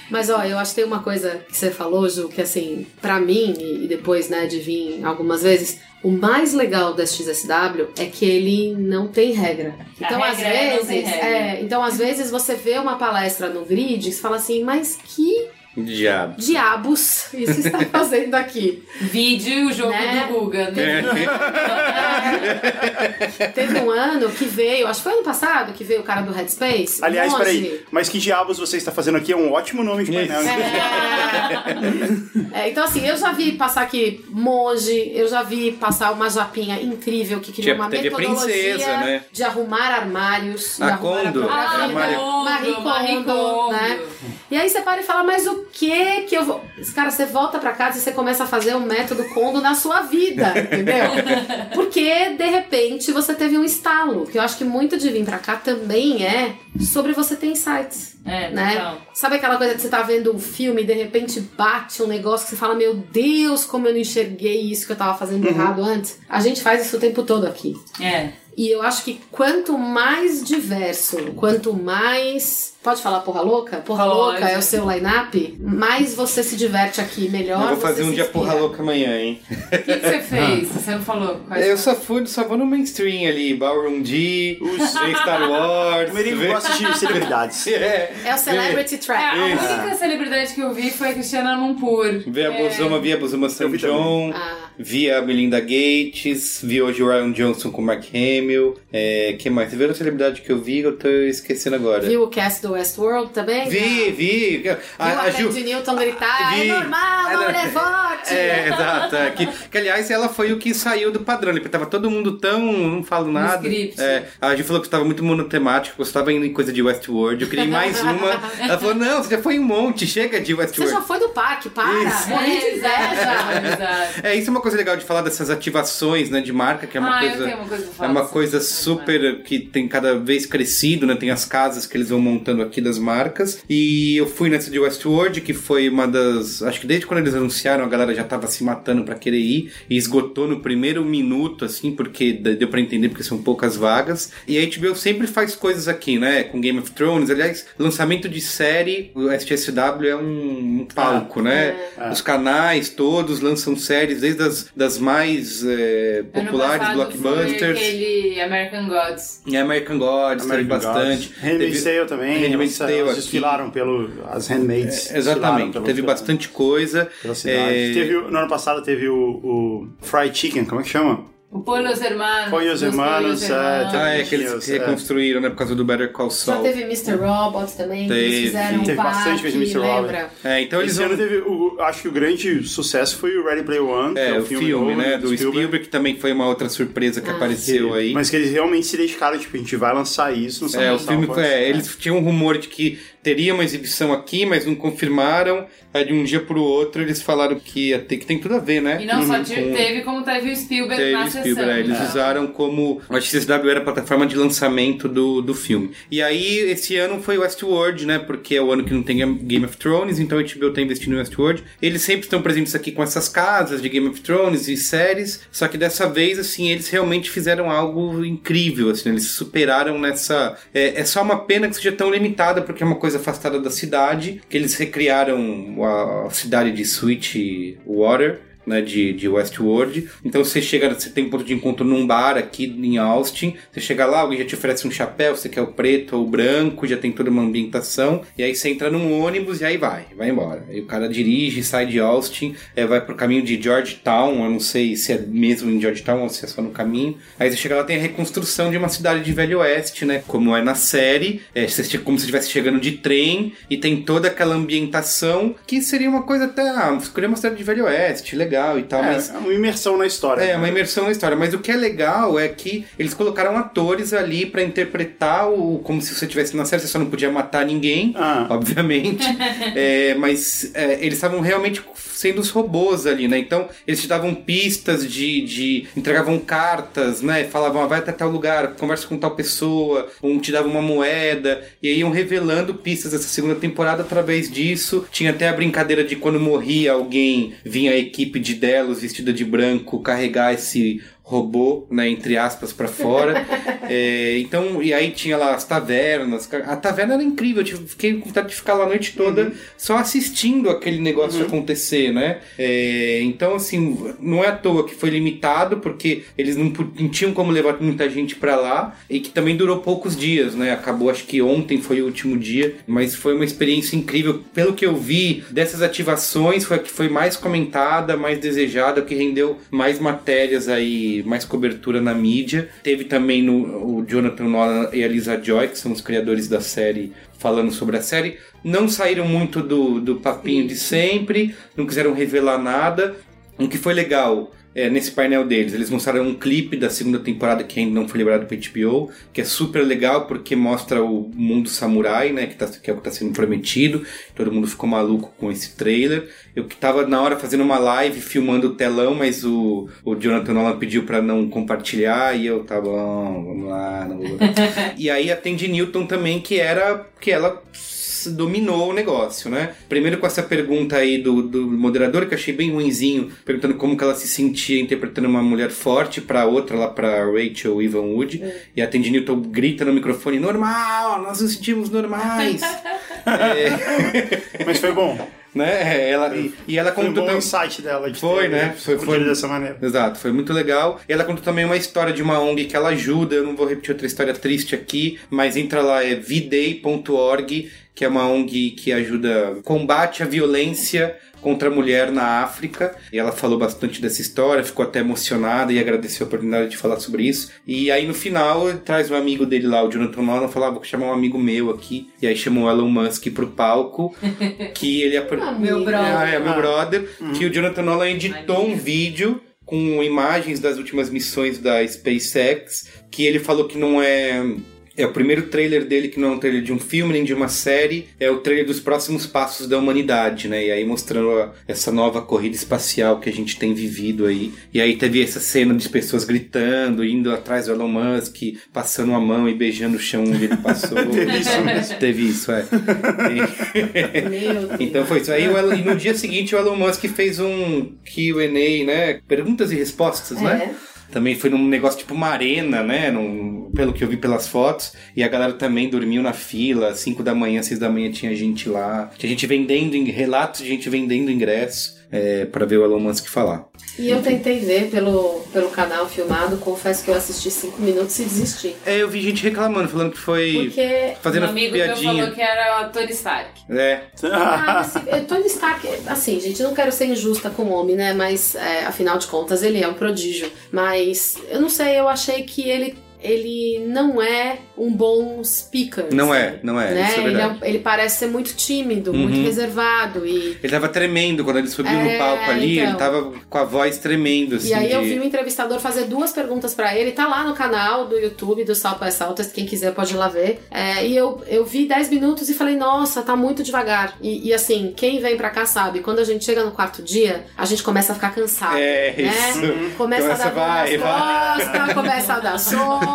Mas ó, eu acho que tem uma coisa que você falou, Ju, que assim, pra mim, e depois, né, de vir algumas vezes, o mais legal do SXSW é que ele não tem regra. Então, às regra é não vezes, é, então às vezes você vê uma palestra no grid e fala assim, mas que Diabo. diabos isso está fazendo aqui? Vídeo, o jogo Né? do Guga, né? Teve um ano que veio, acho que foi ano passado que veio o cara do Headspace. Aliás, Monge. peraí, mas que diabos você está fazendo aqui é um ótimo nome de painel. né? É. É, então, assim, eu já vi passar aqui monge, eu já vi passar uma japinha incrível que queria Tinha- uma metodologia princesa, né? de arrumar armários, Ah, vida. Marie- Marie Kondo, Marie Kondo, Kondo. né? E aí você para e fala, mas o que que eu vou... Cara, você volta pra casa e você começa a fazer um método Kondo na sua vida, entendeu? Porque, de repente, você teve um estalo, que eu acho que muito de vir pra cá também é sobre você ter insights É, né? total. Sabe aquela coisa que você tá vendo um filme e de repente bate um negócio que você fala, meu Deus, como eu não enxerguei isso que eu tava fazendo errado antes? A gente faz isso o tempo todo aqui. É. E eu acho que quanto mais diverso, quanto mais. Pode falar porra louca? Porra Pode. louca é o seu line-up, mais você se diverte aqui, melhor. Eu vou você fazer um dia inspira. porra louca amanhã, hein? O que, que você fez? Você não falou? Quais Eu só fui, só vou no mainstream ali, Ballroom D, Star Wars. O Merigo vê- gosta de celebridades. É, É o Celebrity É, Track. a única celebridade que eu vi foi a Cristiana Lumpur. vi a É, Bozoma, vi a Bozoma St. vi John, Ah. vi a Melinda Gates, vi hoje o Ryan Johnson com o Mark Hamill. É, que mais? Viu a celebridade que eu vi? Eu tô esquecendo agora. Viu o cast do Westworld também? Vi, vi. Viu a, A, a Gil. Tandy Newton gritar, Vi. é normal, É, a mulher é forte! É, exato. é, que, que, aliás, ela foi o que saiu do padrão, né? Porque tava todo mundo tão. não falo nada. script. É, a Gil falou que estava muito monotemático, gostava em coisa de Westworld. Eu queria mais uma. Ela falou: não, você já foi em um monte, chega de Você Westworld. já foi do parque, para! Isso. Morri de É, inveja! É, isso é uma coisa legal de falar dessas ativações, né, de marca, que é uma ah, eu coisa tenho uma coisa pra é falar uma coisa coisas, super que tem cada vez crescido, né? Tem as casas que eles vão montando aqui das marcas. E eu fui nessa de Westworld, que foi uma das. Acho que desde quando eles anunciaram, a galera já tava se matando pra querer ir. E esgotou no primeiro minuto, assim, porque deu pra entender porque são poucas vagas. E a HBO sempre faz coisas aqui, né? Com Game of Thrones. Aliás, lançamento de série, o STSW é um, um palco, né? é. Os canais todos lançam séries, desde as das mais Ano populares, blockbusters. Foi aquele American Gods. E American Gods, teve American bastante. Gods. Handmaid's Teve- Tale também. Handmaid's Tale aqui. desfilaram pelo... As Handmaids. É, Exatamente, pelo- teve bastante coisa. Pela cidade. É, Teve, no ano passado teve o, o Fried Chicken, como é que chama? O Pollos Hermanos. Pollos Los Hermanos, Pollos é, Hermanos. Ah, é que eles reconstruíram, né, por causa do Better Call Só Saul. teve Mr. Robot também, Teve. eles fizeram um Teve bastante parque, coisa de Mr. Robot. É, então eles Esse vão... ano teve, o, acho que o grande sucesso foi o Ready Player One, que É, o filme, novo né, do Spielberg. que também foi uma outra surpresa que Ah, apareceu aí. Mas que eles realmente se dedicaram, tipo, a gente vai lançar isso no São É, o filme, é, eles tinham um rumor de que teria uma exibição aqui, mas não confirmaram. Aí de um dia pro outro eles falaram que ia ter, que tem tudo a ver, né? E não só Com- te- teve, como teve o Spielberg Teve na Spielberg, sessão. é, eles então. usaram como. A XSW era a plataforma de lançamento do, do filme. E aí, esse ano foi Westworld, né? Porque é o ano que não tem Game of Thrones, então a HBO tá investindo em Westworld. Eles sempre estão presentes aqui com essas casas de Game of Thrones e séries, só que dessa vez, assim, eles realmente fizeram algo incrível, assim, eles superaram nessa. É, é só uma pena que seja tão limitada, porque é uma coisa afastada da cidade, que eles recriaram a, cidade de Sweetwater né, de, de Westworld. Então você chega, você tem um ponto de encontro num bar aqui em Austin. Você chega lá, alguém já te oferece um chapéu, você quer o preto ou o branco, já tem toda uma ambientação. E aí você entra num ônibus e aí vai, vai embora. Aí o cara dirige, sai de Austin, é, vai pro caminho de Georgetown. Eu não sei se é mesmo em Georgetown ou se é só no caminho. Aí você chega lá, tem a reconstrução de uma cidade de Velho Oeste, né? Como é na série. É, você como se estivesse chegando de trem e tem toda aquela ambientação que seria uma coisa até. Ah, escolher uma cidade de Velho Oeste, legal e tal, É, mas. é uma imersão na história. É, né? uma imersão na história. Mas o que é legal é que eles colocaram atores ali pra interpretar o. como se você estivesse na série, você só não podia matar ninguém, Ah. obviamente. É, mas é, eles estavam realmente sendo os robôs ali, né? Então, eles te davam pistas de. de entregavam cartas, né? Falavam, ah, vai até tal lugar, conversa com tal pessoa, um te dava uma moeda, e aí iam revelando pistas dessa segunda temporada através disso. Tinha até a brincadeira de quando morria alguém, vinha a equipe de Delos vestida de branco carregar esse robô, né, entre aspas, pra fora. É, então, e aí tinha lá as tavernas. A taverna era incrível, eu fiquei com vontade de ficar lá a noite toda só assistindo aquele negócio acontecer, né? É, então, assim, não é à toa que foi limitado, porque eles não, não tinham como levar muita gente pra lá e que também durou poucos dias, né? Acabou, acho que ontem foi o último dia, mas foi uma experiência incrível. Pelo que eu vi dessas ativações, foi a que foi mais comentada, mais desejada, que rendeu mais matérias aí, mais cobertura na mídia. Teve também no, o Jonathan Nolan e a Lisa Joy, que são os criadores da série, falando sobre a série. Não saíram muito do, do papinho de sempre, não quiseram revelar nada. O que foi legal é, nesse painel deles, eles mostraram um clipe da segunda temporada que ainda não foi liberado para HBO, que é super legal porque mostra o mundo samurai, né, que, tá, que é o que está sendo prometido. Todo mundo ficou maluco com esse trailer. Eu que tava na hora fazendo uma live filmando o telão, mas o, o Jonathan Nolan pediu para não compartilhar e eu tava, bom, vamos lá, não vou. e aí a Tandy Newton também, que era que ela dominou o negócio, né? Primeiro com essa pergunta aí do, do moderador, que eu achei bem ruinzinho, perguntando como que ela se sentia interpretando uma mulher forte pra outra, lá pra Rachel Evanwood. E a Tandy Newton grita no microfone, normal, nós nos sentimos normais. Mas foi bom. né? Ela, e, e ela Foi um contou... bom tam- insight dela. De Foi, ter né? Foi- respondido foi- dessa maneira. Exato, foi muito legal. E ela contou também uma história de uma ONG que ela ajuda. Eu não vou repetir outra história triste aqui, mas entra lá, é viday.org, que é uma ONG que ajuda, combate a violência contra a mulher na África. E ela falou bastante dessa história, ficou até emocionada e agradeceu a oportunidade de falar sobre isso. E aí no final traz um amigo dele lá, o Jonathan Nolan, falava, vou chamar um amigo meu aqui. E aí chamou o Elon Musk pro palco, que ele... apro- Meu brother. Ah, é, meu Ah. brother, que o Jonathan Nolan editou um vídeo com imagens das últimas missões da SpaceX, que ele falou que não é É o primeiro trailer dele que não é um trailer de um filme nem de uma série, é o trailer dos próximos passos da humanidade, né? E aí mostrando a- essa nova corrida espacial que a gente tem vivido aí. E aí teve essa cena de pessoas gritando, indo atrás do Elon Musk, passando a mão e beijando o chão onde ele passou. Teve isso. Teve isso, é. Então foi isso. Aí o Elon- e no dia seguinte o Elon Musk fez um Q&A, né? Perguntas e respostas, né? Também foi num negócio tipo uma arena, né? Num- pelo que eu vi pelas fotos. E a galera também dormiu na fila. 5 da manhã, 6 da manhã tinha gente lá. Tinha gente vendendo, relatos de gente vendendo ingresso é, para ver o Elon Musk falar. E eu tentei ver pelo, pelo canal filmado, confesso que eu assisti cinco minutos e desisti. É, eu vi gente reclamando, falando que foi Porque. fazendo um amigo meu piadinha. falou que era o Tony Stark. É, Ah, assim, eh, Tony Stark, assim, gente, não quero ser injusta com o homem, né? Mas, é, afinal de contas, ele é um prodígio. Mas, eu não sei, eu achei que ele, ele não é um bom speaker. não sabe? é, não é, Né? é ele, é um- ele parece ser muito tímido, muito Uhum. reservado. E, Ele tava tremendo quando ele subiu no É, palco ali, então. ele tava com a voz tremendo, assim. e aí eu de- vi o entrevistador fazer duas perguntas pra ele. Tá lá no canal do YouTube do South by Southwest, quem quiser pode ir lá ver. É, e eu, eu vi 10 minutos e falei, nossa, tá muito devagar. E, e assim, quem vem pra cá sabe, quando a gente chega no quarto dia, a gente começa a ficar cansado. É, né? isso. Começa, Começa, a dar vai, vai. costas, começa a dar sono.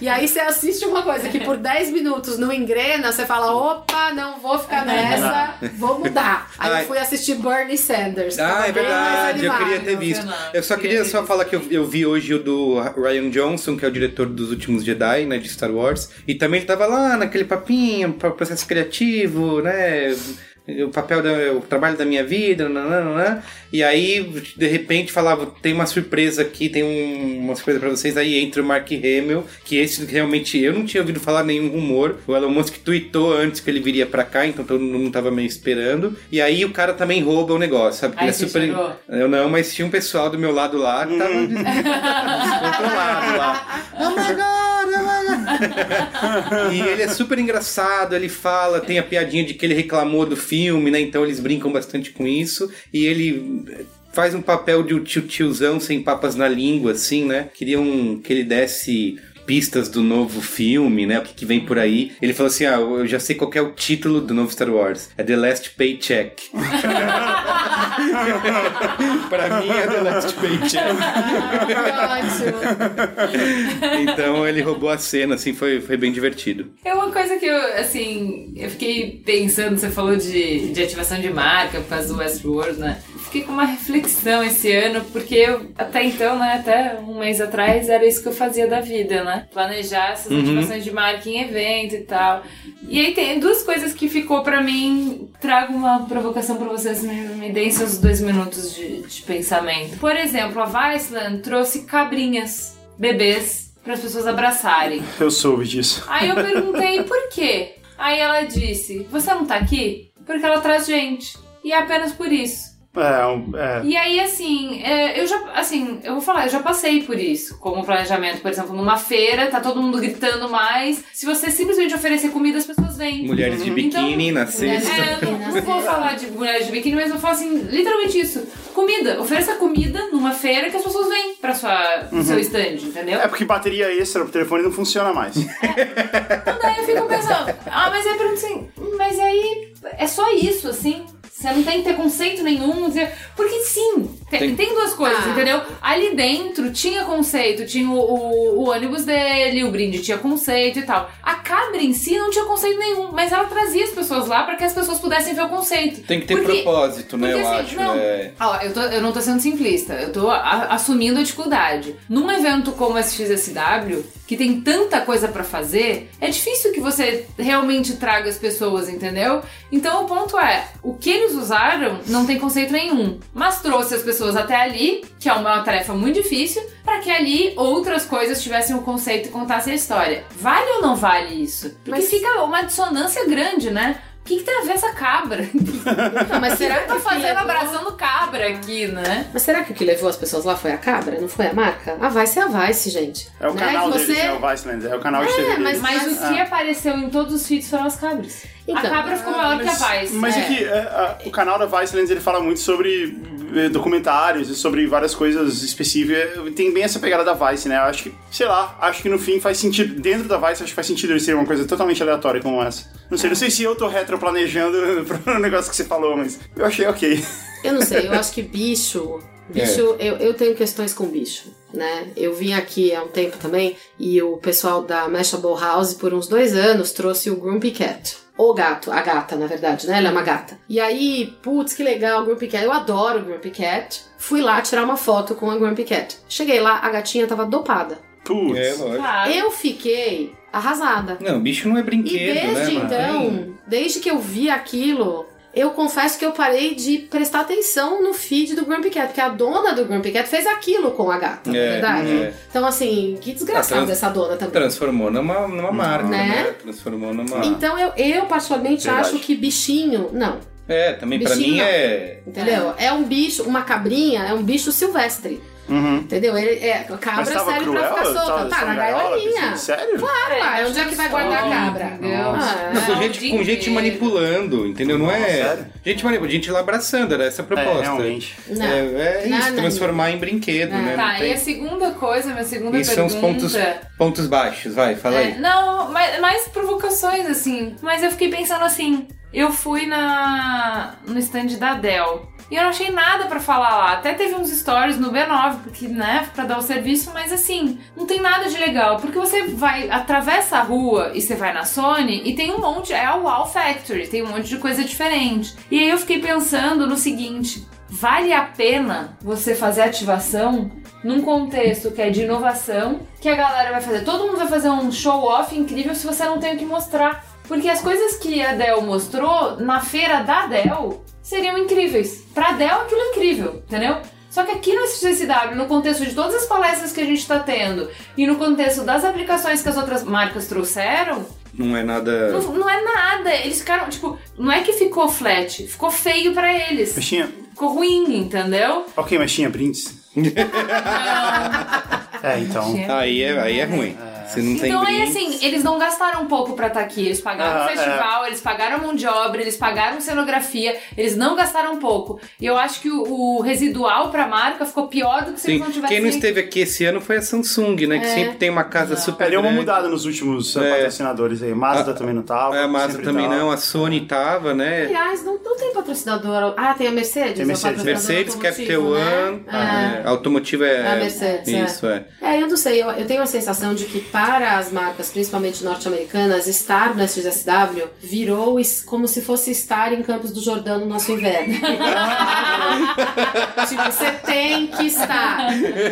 E aí você assiste uma coisa que por 10 minutos não engrena, você fala, opa, não vou ficar nessa, vou mudar. Aí Ai. eu fui assistir Bernie Sanders. Ah, é verdade, eu queria ter visto. Eu só Queria só falar que eu, eu vi hoje o do Ryan Johnson, que é o diretor dos últimos Jedi, né, de Star Wars. E também ele tava lá naquele papinho, pro- processo criativo, né? O papel, da, o trabalho da minha vida, nananana. e aí, de repente, falava: tem uma surpresa aqui, tem um- uma surpresa pra vocês. Aí entra o Mark Hamill, que esse realmente eu não tinha ouvido falar nenhum rumor. O Elon Musk tweetou antes que ele viria pra cá, então todo mundo tava meio esperando. E aí o cara também rouba o negócio, sabe? Ele é super. chorou? Eu não, mas tinha um pessoal do meu lado lá que tava des- descontrolado lá. Oh my god. e ele é super engraçado, ele fala, tem a piadinha de que ele reclamou do filme, né? Então eles brincam bastante com isso. E ele faz um papel de um tio tiozão sem papas na língua, assim, né? Queriam que ele desse pistas do novo filme, né? O que, que vem por aí. Ele falou assim: Ah, eu já sei qual que é o título do novo Star Wars. É The Last Paycheck. pra mim é The Last Paycheck. Ótimo. Então ele roubou a cena, assim, foi, foi bem divertido. É uma coisa que eu, assim, eu fiquei pensando, você falou de, de ativação de marca por causa do Westworld, né? Fiquei com uma reflexão esse ano, porque eu, até então, né, até um mês atrás, era isso que eu fazia da vida, né? Planejar essas ativações de marca em evento e tal. E aí tem duas coisas que ficou pra mim, trago uma provocação pra vocês, me, me deem seus dois minutos de, de pensamento. Por exemplo, a Viceland trouxe cabrinhas, bebês, para as pessoas abraçarem. Eu soube disso. Aí eu perguntei por quê. Aí ela disse: Você não tá aqui? Porque ela traz gente. E é apenas por isso. É, um- é. E aí, assim, é, eu já, assim, eu vou falar, eu já passei por isso. Como planejamento, por exemplo, numa feira, tá todo mundo gritando mais. Se você simplesmente oferecer comida, as pessoas vêm. Mulheres de biquíni na sexta. É, eu não, não vou falar de mulheres de biquíni, mas eu falo assim, literalmente isso. Comida. Ofereça comida numa feira que as pessoas vêm pra sua, seu stand, entendeu? É porque bateria extra pro telefone não funciona mais. Então daí eu fico pensando, ah, mas é pra assim, mas aí é só isso, assim. Você não tem que ter conceito nenhum. dizer- Porque sim, tem, Tem- tem duas coisas, Ah. entendeu? Ali dentro tinha conceito, tinha o, o, o ônibus dele, o brinde tinha conceito e tal. A cabra em si não tinha conceito nenhum, mas ela trazia as pessoas lá pra que as pessoas pudessem ver o conceito. Tem que ter Porque- propósito, né? porque, eu assim, acho. Não, né? Ó, eu, tô- eu não tô sendo simplista, eu tô a- assumindo a dificuldade. Num evento como esse XSW, que tem tanta coisa pra fazer, é difícil que você realmente traga as pessoas, entendeu? Então o ponto é, o que eles usaram não tem conceito nenhum, mas trouxe as pessoas até ali, que é uma tarefa muito difícil, pra que ali outras coisas tivessem o conceito e contassem a história. Vale ou não vale isso? Porque Mas- fica uma dissonância grande, né? O que, que tem a ver essa cabra? Não, mas será que tá fazendo levou- abraçando cabra aqui, né? Mas será que o que levou as pessoas lá foi a cabra? Não foi a marca? A Vice é a Vice, gente. É o Né? canal Que deles, você... né? O Viceland. É o canal de É, TV mas- deles. Mas o que apareceu em todos os feeds foram as cabras. A Então, cabra ficou maior que a Vice. Mas é, É. que é, a- o canal da Viceland ele fala muito sobre eh, documentários e sobre várias coisas específicas. Tem bem essa pegada da Vice, né? Eu acho que, sei lá, acho que no fim faz sentido. Dentro da Vice, acho que faz sentido ele ser uma coisa totalmente aleatória como essa. Não sei, não sei se eu tô retroplanejando pro negócio que você falou, mas eu achei ok. Eu não sei, eu acho que bicho. Bicho, eu, eu tenho questões com bicho, né? Eu vim aqui há um tempo também e o pessoal da Mashable House, por uns dois anos, trouxe o Grumpy Cat. O gato, a gata, na verdade, né? Ela é uma gata. E aí, putz, que legal, o Grumpy Cat. Eu adoro o Grumpy Cat. Fui lá tirar uma foto com a Grumpy Cat. Cheguei lá, a gatinha tava dopada. Putz. É, lógico. Claro. Eu fiquei arrasada. Não, bicho não é E brinquedo, desde né, mano? então, desde que eu vi aquilo, eu confesso que eu parei de prestar atenção no feed do Grumpy Cat, porque a dona do Grumpy Cat fez aquilo com a gata, na É, verdade. é. Então, assim, que desgraçada Ah, trans- essa dona também. Transformou numa, numa marca, Né? né? Transformou numa... Então, eu, eu particularmente Verdade. acho que bichinho, não, É, também pra Bichinho mim não. é... entendeu? É. um bicho, uma cabrinha, é um bicho silvestre, Uhum. entendeu? Ele, é, cabra serve cruel? pra ficar solta. Tá, na gaiolinha. Sério? Claro, ah, onde é que vai guardar a cabra? Ah, Não, com É, o gente, com gente manipulando, entendeu? Não é. sério? Gente manipulando, gente lá abraçando, era essa a proposta. É, realmente. Não. É, é Não, isso, não, transformar em brinquedo, Não. né? Tá, Não tem- e a segunda coisa, minha segunda Isso são pergunta... os pontos, pontos baixos, vai, fala É, aí. não, mais, mais provocações, assim. Mas eu fiquei pensando assim, eu fui na no stand da Dell. E eu não achei nada pra falar lá. Até teve uns stories no B9, porque, né, pra dar o serviço, mas assim, não tem nada de legal. Porque você vai, atravessa a rua e você vai na Sony e tem um monte, é a Wow Factory, tem um monte de coisa diferente. E aí eu fiquei pensando no seguinte: vale a pena você fazer ativação num contexto que é de inovação, que a galera vai fazer. Todo mundo vai fazer um show off incrível se você não tem o que mostrar. Porque as coisas que a Dell mostrou na feira da Dell seriam incríveis. Pra Dell aquilo é incrível, entendeu? Só que aqui no SXSW, no contexto de todas as palestras que a gente tá tendo e no contexto das aplicações que as outras marcas trouxeram, Não é nada. não, não é nada. Eles ficaram, tipo, não é que ficou flat, ficou feio pra eles. Mas tinha. Ficou ruim, entendeu? Ok, mas tinha brindes? É, então. Aí é, aí é ruim. Se não tem Então aí assim, eles não gastaram um pouco pra estar aqui. Eles pagaram Ah, o festival, eles pagaram mão de obra, eles pagaram cenografia, eles não gastaram um pouco. E eu acho que o, o residual pra marca ficou pior do que se Sim. eles não tivessem. Quem não esteve aqui esse ano foi a Samsung, né? Que É. sempre tem uma casa Não. super É, deu uma grande. mudada nos últimos uh, É. patrocinadores aí. Mazda A- também não tava. É, a Mazda sempre também tava. não, a Sony tava, né? Aliás, não, não tem patrocinador. Ah, tem a Mercedes. Tem é o Mercedes. patrocinador Mercedes, Capital né? One, É. é, automotiva é. A Mercedes, é. Isso, é. É, eu não sei, eu, eu tenho a sensação de que para as marcas, principalmente norte-americanas, estar no SXSW virou como se fosse estar em Campos do Jordão no nosso inverno. tipo, você tem que estar.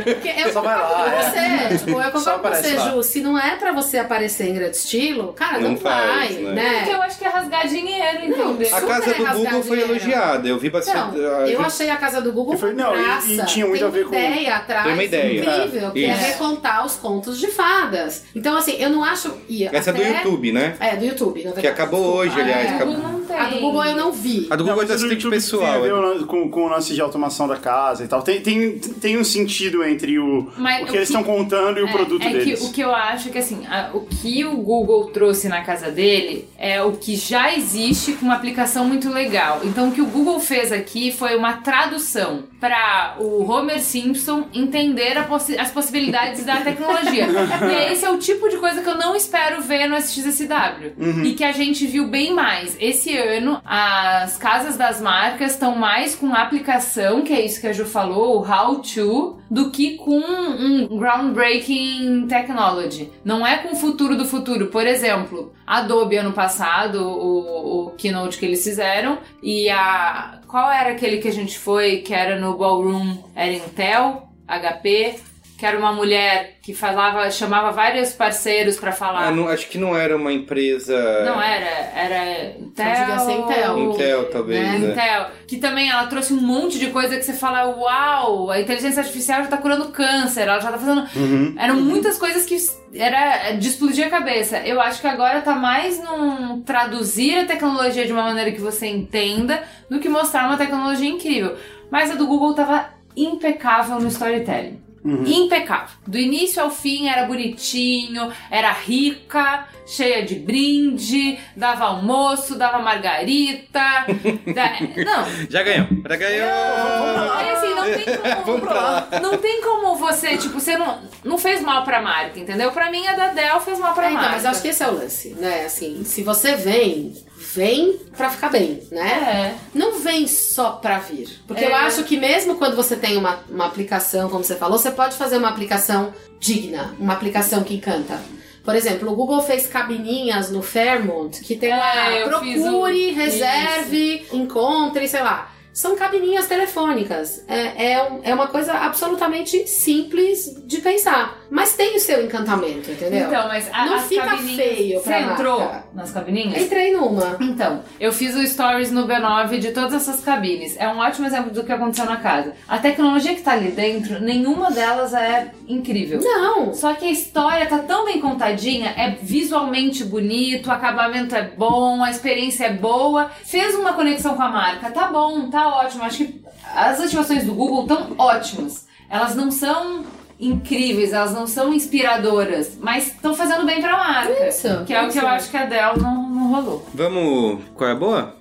Porque eu Só vai lá, é. você, tipo, eu concordo com você, lá. Ju, se não é pra você aparecer em grande estilo, cara, não, Não faz, vai, né? né? Porque eu acho que é rasgar dinheiro, Não, entendeu? A casa do Google foi dinheiro. elogiada. Eu vi bastante. Então, eu achei a casa do Google E foi- não, e- graça. e tinha muito Tem a ver com- uma ideia atrás Tem uma ideia. incrível, que é Isso. recontar os contos de fadas. Então, assim, eu não acho... e Essa é do até- YouTube, né? É, do YouTube, na verdade. Que acabou hoje, aliás, É. acabou. Não. A do Google eu não vi. A do Não, Google é mas da o assistente YouTube pessoal. Tem é. com, com o lance de automação da casa e tal. Tem, tem, tem um sentido entre o, Mas o que o eles que- estão contando e o É, produto é deles. Que, o que eu acho que assim, a- o que o Google trouxe na casa dele é o que já existe com uma aplicação muito legal. Então o que o Google fez aqui foi uma tradução para o Homer Simpson entender possi- as possibilidades da tecnologia. e esse é o tipo de coisa que eu não espero ver no SXSW. E que a gente viu bem mais. Esse ano, as casas das marcas estão mais com aplicação, que é isso que a Ju falou, o how to, do que com um groundbreaking technology. Não é com o futuro do futuro. Por exemplo, Adobe ano passado, o, o keynote que eles fizeram, e a. Qual era aquele que a gente foi, que era no Ballroom? Era Intel, HP, que era uma mulher que falava, chamava vários parceiros pra falar. Ah, não- acho que não era uma empresa. Não era, era Intel. Intel. Intel, talvez. Né? né? Intel. Que também ela trouxe um monte de coisa que você fala, uau, a inteligência artificial já tá curando câncer, ela já tá fazendo. Uhum. Eram muitas coisas que era de explodir a cabeça. Eu acho que agora tá mais num traduzir a tecnologia de uma maneira que você entenda do que mostrar uma tecnologia incrível. Mas a do Google tava impecável no storytelling. Impecável. Do início ao fim era bonitinho, era rica, cheia de brinde, dava almoço, dava margarita. da- Não, Já ganhou. Já ganhou. é assim, não tem como. Lá. Não tem como você, tipo, você não, não fez mal pra marca, entendeu? Pra mim a da Dell fez mal pra É, então, marca. mas eu acho que esse é o lance, né? Assim, se você vem, vem pra ficar bem, né? É. Não vem só pra vir. Porque É. eu acho que mesmo quando você tem uma, uma aplicação, como você falou, você pode fazer uma aplicação digna, uma aplicação que encanta. Por exemplo, o Google fez cabininhas no Fairmont que tem lá, É, procure, o- reserve, encontre, sei lá. São cabininhas telefônicas. É, é, é uma coisa absolutamente simples de pensar. Mas tem o seu encantamento, entendeu? Então, mas a, Não fica feio Você pra entrou marca. nas cabininhas? Entrei numa. Então, eu fiz o stories no B9 de todas essas cabines. É um ótimo exemplo do que aconteceu na casa. A tecnologia que tá ali dentro, nenhuma delas é incrível. Não. Só que a história tá tão bem contadinha, é visualmente bonito, o acabamento é bom, a experiência é boa, fez uma conexão com a marca, tá bom, tá ótimo. Acho que as ativações do Google estão ótimas. Elas não são incríveis, elas não são inspiradoras, mas estão fazendo bem pra marca. Isso, que é o que eu acho que a Dell não, não rolou. Vamos. Qual é a boa?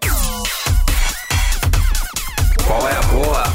Qual é a boa?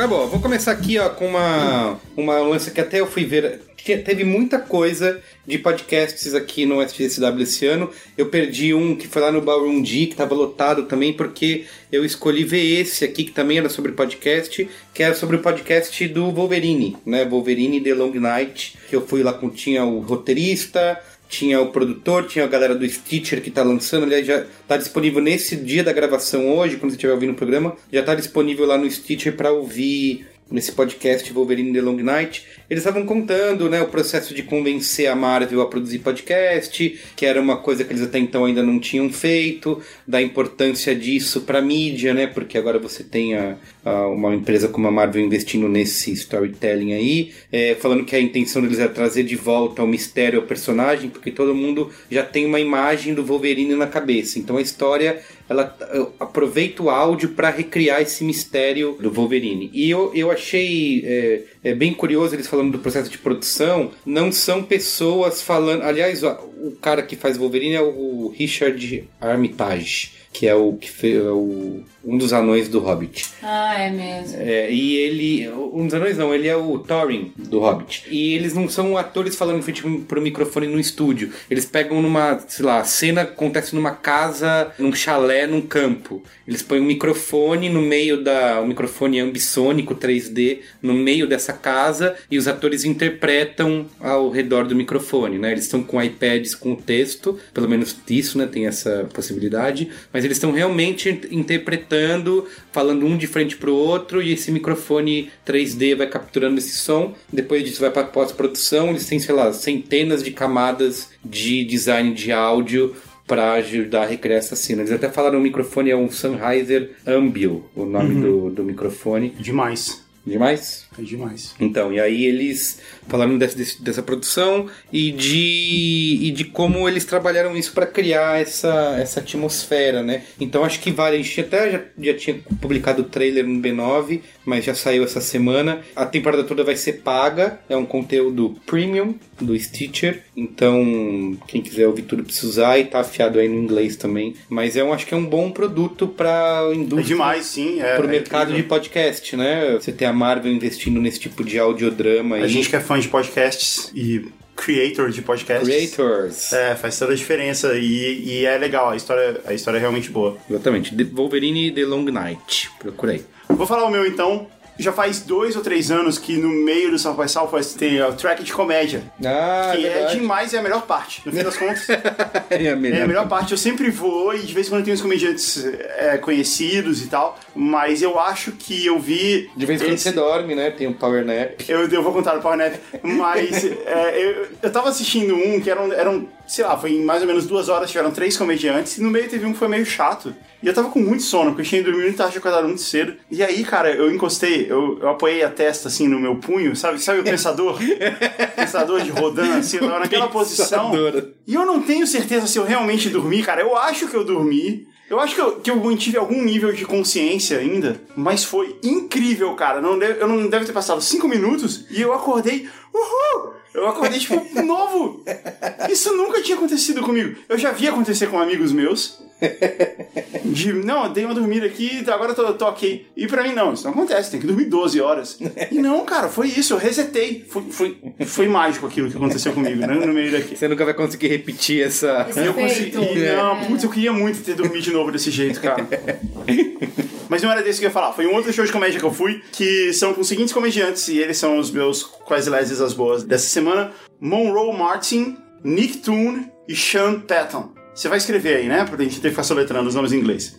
Tá bom, vou começar aqui ó, com uma, uma lance que até eu fui ver. Teve muita coisa de podcasts aqui no SXSW esse ano. Eu perdi um que foi lá no Ballroom D, que estava lotado também, porque eu escolhi ver esse aqui, que também era sobre podcast, que era sobre o podcast do Wolverine, né? Wolverine The Long Night, que eu fui lá com tinha o roteirista, tinha o produtor, tinha a galera do Stitcher que tá lançando, aliás, já tá disponível nesse dia da gravação hoje, quando você estiver ouvindo o programa, já tá disponível lá no Stitcher para ouvir nesse podcast Wolverine The Long Night. Eles estavam contando, né, o processo de convencer a Marvel a produzir podcast, que era uma coisa que eles até então ainda não tinham feito, da importância disso pra mídia, né, porque agora você tem a, a- uma empresa como a Marvel investindo nesse storytelling aí, é, falando que a intenção deles é trazer de volta o mistério ao personagem, porque todo mundo já tem uma imagem do Wolverine na cabeça. Então a história ela aproveita o áudio para recriar esse mistério do Wolverine. E eu, eu achei é, é bem curioso eles falando do processo de produção. Não são pessoas falando. Aliás, o cara que faz Wolverine é o Richard Armitage, que é o que fez é o, um dos anões do Hobbit. Ah, é mesmo. É, e ele. Um dos anões não, ele é o Thorin do Hobbit. E eles não são atores falando em frente pro microfone no estúdio. Eles pegam numa, sei lá, a cena acontece numa casa, num chalé, num campo. Eles põem um microfone no meio da. um microfone ambissônico 3D no meio dessa casa e os atores interpretam ao redor do microfone, né? Eles estão com iPads com texto, pelo menos isso, né? Tem essa possibilidade. Mas eles estão realmente interpretando, falando um de frente pro outro, e esse microfone 3D vai capturando esse som. Depois disso vai para pós-produção. Eles têm, sei lá, centenas de camadas de design de áudio para ajudar a recriar essa cena. Eles até falaram o microfone é um Sennheiser Ambio, o nome do, do microfone. Demais. Demais? É demais. Então, e aí eles falaram desse- dessa produção e de, e de como eles trabalharam isso para criar essa, essa atmosfera, né? Então acho que vale. A gente até já, já tinha publicado o trailer no B9, mas já saiu essa semana. A temporada toda vai ser paga, é um conteúdo premium do Stitcher. Então, quem quiser ouvir tudo precisa usar e tá afiado aí no inglês também. Mas eu acho que é um bom produto para É indústria demais, sim. É, pro é mercado de incrível. podcast, né? Você tem a Marvel investindo nesse tipo de audiodrama A gente que é fã de podcasts e creator de podcasts. Creators. É, faz toda a diferença e, e é legal, a história, a história é realmente boa. Exatamente. The Wolverine The Long Night. Procurei. Vou falar o meu então. Já faz dois ou três anos que no meio do South by Southwest tem o track de comédia. Ah, que é demais e é a melhor parte. No fim das contas, é a é melhor. a melhor parte. Eu sempre vou e de vez em quando tem uns comediantes é, conhecidos e tal. Mas eu acho que eu vi. De vez em quando esse- você dorme, né? Tem um Power Nap. Eu, eu vou contar no Power Nap, mas é, eu, eu tava assistindo um que eram, eram sei lá, foi em mais ou menos duas horas, tiveram três comediantes, e no meio teve um que foi meio chato. E eu tava com muito sono, porque eu tinha dormido e tava acordado muito cedo. E aí, cara, eu encostei, eu, eu apoiei a testa assim no meu punho, sabe? Sabe o pensador? pensador de rodando assim, eu tava naquela posição. E eu não tenho certeza se eu realmente dormi, cara. Eu acho que eu dormi. Eu acho que eu, que eu mantive algum nível de consciência ainda, mas foi incrível, cara. Não deve- eu não deve ter passado cinco minutos e eu acordei. Uhul! Eu acordei, tipo, novo! Isso nunca tinha acontecido comigo. Eu já vi acontecer com amigos meus. De, não, eu dei uma dormida aqui, agora eu tô, tô ok. E pra mim, não, isso não acontece, tem que dormir 12 horas. E não, cara, foi isso, eu resetei. Foi, foi, foi mágico aquilo que aconteceu comigo, né, no meio daqui. Você nunca vai conseguir repetir essa. Esse Eu consegui. Não, putz, eu queria muito ter dormido de novo desse jeito, cara. Mas não era desse que eu ia falar. Foi um outro show de comédia que eu fui, que são com os seguintes comediantes, e eles são os meus quase leses as boas dessa semana: Monroe Martin, Nick Toon e Sean Patton. Você vai escrever aí, né? Pra gente ter que ficar soletrando os nomes em inglês.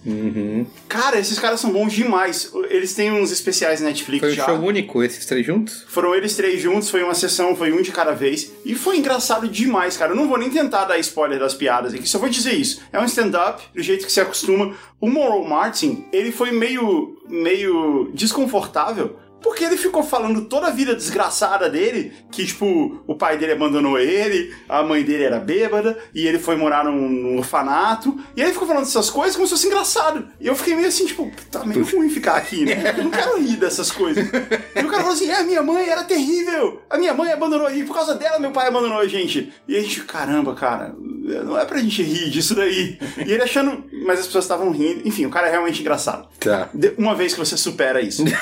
Cara, esses caras são bons demais. Eles têm uns especiais na Netflix Foi um já. show único, esses três juntos? Foram eles três juntos, foi uma sessão, foi um de cada vez. E foi engraçado demais, cara. Eu não vou nem tentar dar spoiler das piadas aqui, só vou dizer isso. É um stand-up, do jeito que se acostuma. O Monroe Martin, ele foi meio, meio desconfortável. Porque ele ficou falando toda a vida desgraçada dele, que, tipo, o pai dele abandonou ele, a mãe dele era bêbada, e ele foi morar num, num orfanato. E aí ele ficou falando essas coisas como se fosse engraçado. E eu fiquei meio assim, tipo, tá meio ruim ficar aqui, né? Eu não quero rir dessas coisas. E o cara falou assim: é, a minha mãe era terrível. A minha mãe abandonou a gente. Por causa dela, meu pai abandonou a gente. E a gente, caramba, cara, não é pra gente rir disso daí. E ele achando. Mas as pessoas estavam rindo. Enfim, o cara é realmente engraçado. Tá. De- Uma vez que você supera isso.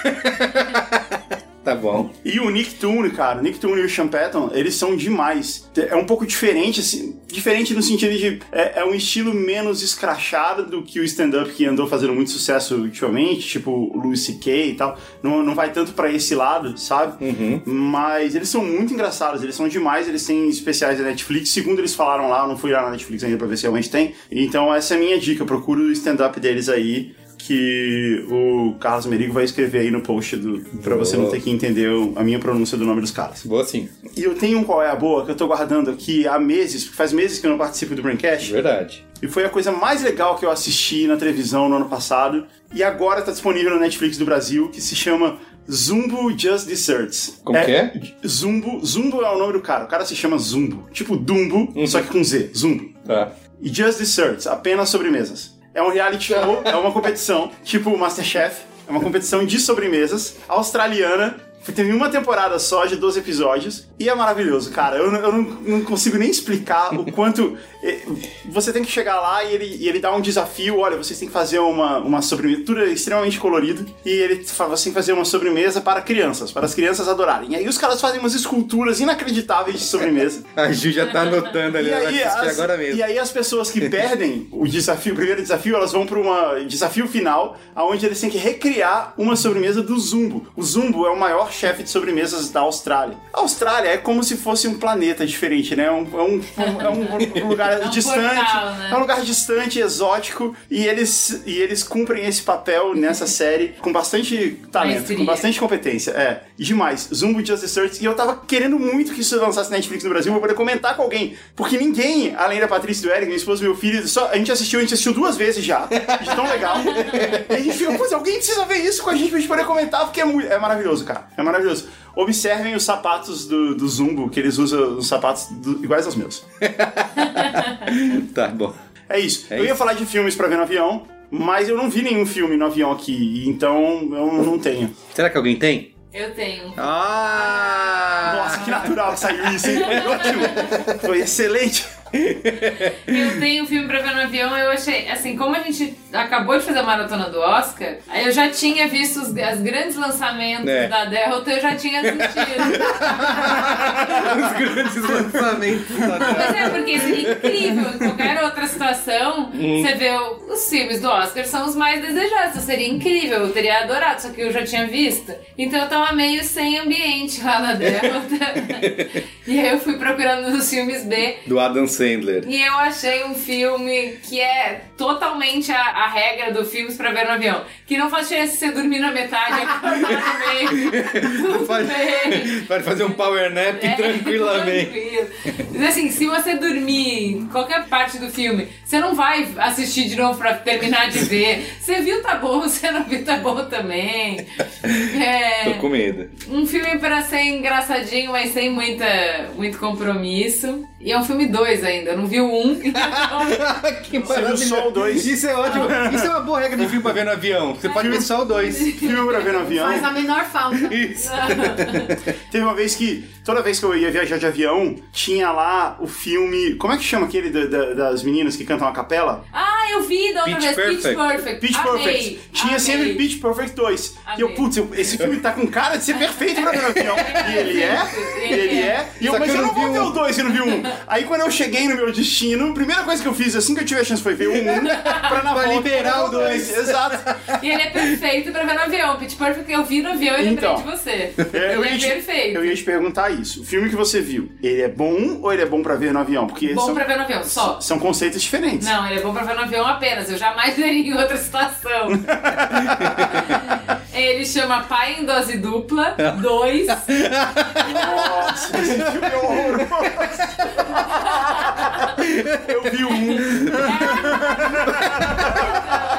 Tá bom. E o Nick Toon, cara, o Nick Toon e o Sean Patton, eles são demais. É um pouco diferente, assim, diferente no sentido de é, é um estilo menos escrachado do que o stand-up que andou fazendo muito sucesso ultimamente, tipo o Louis C.K. e tal. Não, não vai tanto pra esse lado, sabe? Mas eles são muito engraçados, eles são demais, eles têm especiais da Netflix. Segundo eles falaram lá, eu não fui lá na Netflix ainda pra ver se realmente tem. Então essa é a minha dica, procura o stand-up deles aí. Que o Carlos Merigo vai escrever aí no post do, pra você não ter que entender a minha pronúncia do nome dos caras. Boa sim. E eu tenho um qual é a boa que eu tô guardando aqui há meses, porque faz meses que eu não participo do Braincast. Verdade. E foi a coisa mais legal que eu assisti na televisão no ano passado. E agora tá disponível na Netflix do Brasil, que se chama Zumbo Just Desserts. Como que é? Zumbo. Zumbo é o nome do cara. O cara se chama Zumbo. Tipo Dumbo, só que com Z. Zumbo. Tá. E Just Desserts, apenas sobremesas. É um reality show, é uma competição, tipo Masterchef. É uma competição de sobremesas australiana. Teve uma temporada só, de 12 episódios. E é maravilhoso, cara. Eu, eu não, não consigo nem explicar o quanto. Você tem que chegar lá e ele, e ele dá um desafio. Olha, vocês têm que fazer uma, uma sobremesa. Tudo é extremamente colorido. E ele fala: você tem que fazer uma sobremesa para crianças, para as crianças adorarem. E aí os caras fazem umas esculturas inacreditáveis de sobremesa. A Ju já tá anotando ali, E ela aí, as, agora mesmo. e aí as pessoas que perdem o desafio, o primeiro desafio, elas vão para um desafio final, onde eles têm que recriar uma sobremesa do Zumbo. O Zumbo é o maior chefe de sobremesas da Austrália. A Austrália é como se fosse um planeta diferente, né? É um, é um, é um lugar É um distante. portal, né? É um lugar distante, exótico, e eles, e eles cumprem esse papel nessa série com bastante talento, Maestria. com bastante competência. É, demais. Zumbo Just Desserts. E eu tava querendo muito que isso lançasse na Netflix no Brasil pra poder comentar com alguém. Porque ninguém, além da Patrícia e do Eric, minha esposa e meu filho, só, a gente assistiu, a gente assistiu duas vezes já. De tão legal. e a gente ficou, alguém precisa ver isso com a gente pra gente poder comentar, porque é, muito, é maravilhoso, cara. É maravilhoso. Observem os sapatos do, do Zumbo, que eles usam os sapatos do- iguais aos meus. Tá bom. É isso. É eu ia isso. falar de filmes pra ver no avião, mas eu não vi nenhum filme no avião aqui, então eu não tenho. Será que alguém tem? Eu tenho. Ah! Nossa, que natural que saiu isso, hein? Foi ótimo. Foi excelente. Eu tenho um filme pra ver no avião, eu achei, assim, como a gente acabou de fazer a maratona do Oscar, aí eu já tinha visto os, os grandes lançamentos É. da Delta, eu já tinha assistido. Os grandes lançamentos. Mas é porque seria incrível. Em qualquer outra situação, Hum. você vê os filmes do Oscar são os mais desejados. Então seria incrível, eu teria adorado, só que eu já tinha visto. Então eu tava meio sem ambiente lá na Delta. E aí eu fui procurando nos filmes B Do Adam Sandler. e eu achei um filme que é totalmente a, a regra do filmes pra ver no avião. Que não faz diferença se você dormir na metade, acordar no meio. Pode, bem. pode fazer um power nap É, tranquilamente. tranquilo. Mas assim, se você dormir em qualquer parte do filme, você não vai assistir de novo pra terminar de ver. Você viu, tá bom. Você não viu, tá bom também. É, Tô com medo. um filme pra ser engraçadinho, mas sem muita, muito compromisso. E é um filme dois ainda, eu não vi o um. Então, que Você viu só o dois? Isso é ótimo. Isso é uma boa regra de filme pra ver no avião. Você pode ver só o dois. Filme pra ver no avião. Faz a menor falta. Isso. Teve uma vez que, toda vez que eu ia viajar de avião, tinha lá o filme. Como é que chama aquele da- da- das meninas que cantam a capela? ah, eu vi da outra Pitch vez, Pitch Perfect. Perfect. Pitch Amei, Perfect. Tinha amei. sempre Pitch Perfect 2. E eu, Amei. putz, eu- esse filme tá com cara de ser perfeito pra ver no avião. E ele é, e ele é. E eu, Só mas eu não vou vi ver o 2 se eu não vi um. Aí quando eu cheguei no meu destino, a primeira coisa que eu fiz assim que eu tive a chance foi ver o 1 um, pra na Pra volta liberar o ver dois. Exato. E ele é perfeito pra ver no avião. Pitch Perfect eu vi no avião e lembrei Então. de você. É, eu ele é te- perfeito. Eu ia te perguntar isso. O filme que você viu, ele é bom ou ele é bom pra ver no avião? Porque Bom são, pra ver no avião, só. são conceitos diferentes. Não, ele é bom pra ver no avião apenas. Eu jamais veria em outra situação. ele chama Pai em Dose Dupla 2. Nossa, filme é horroroso. Eu vi um.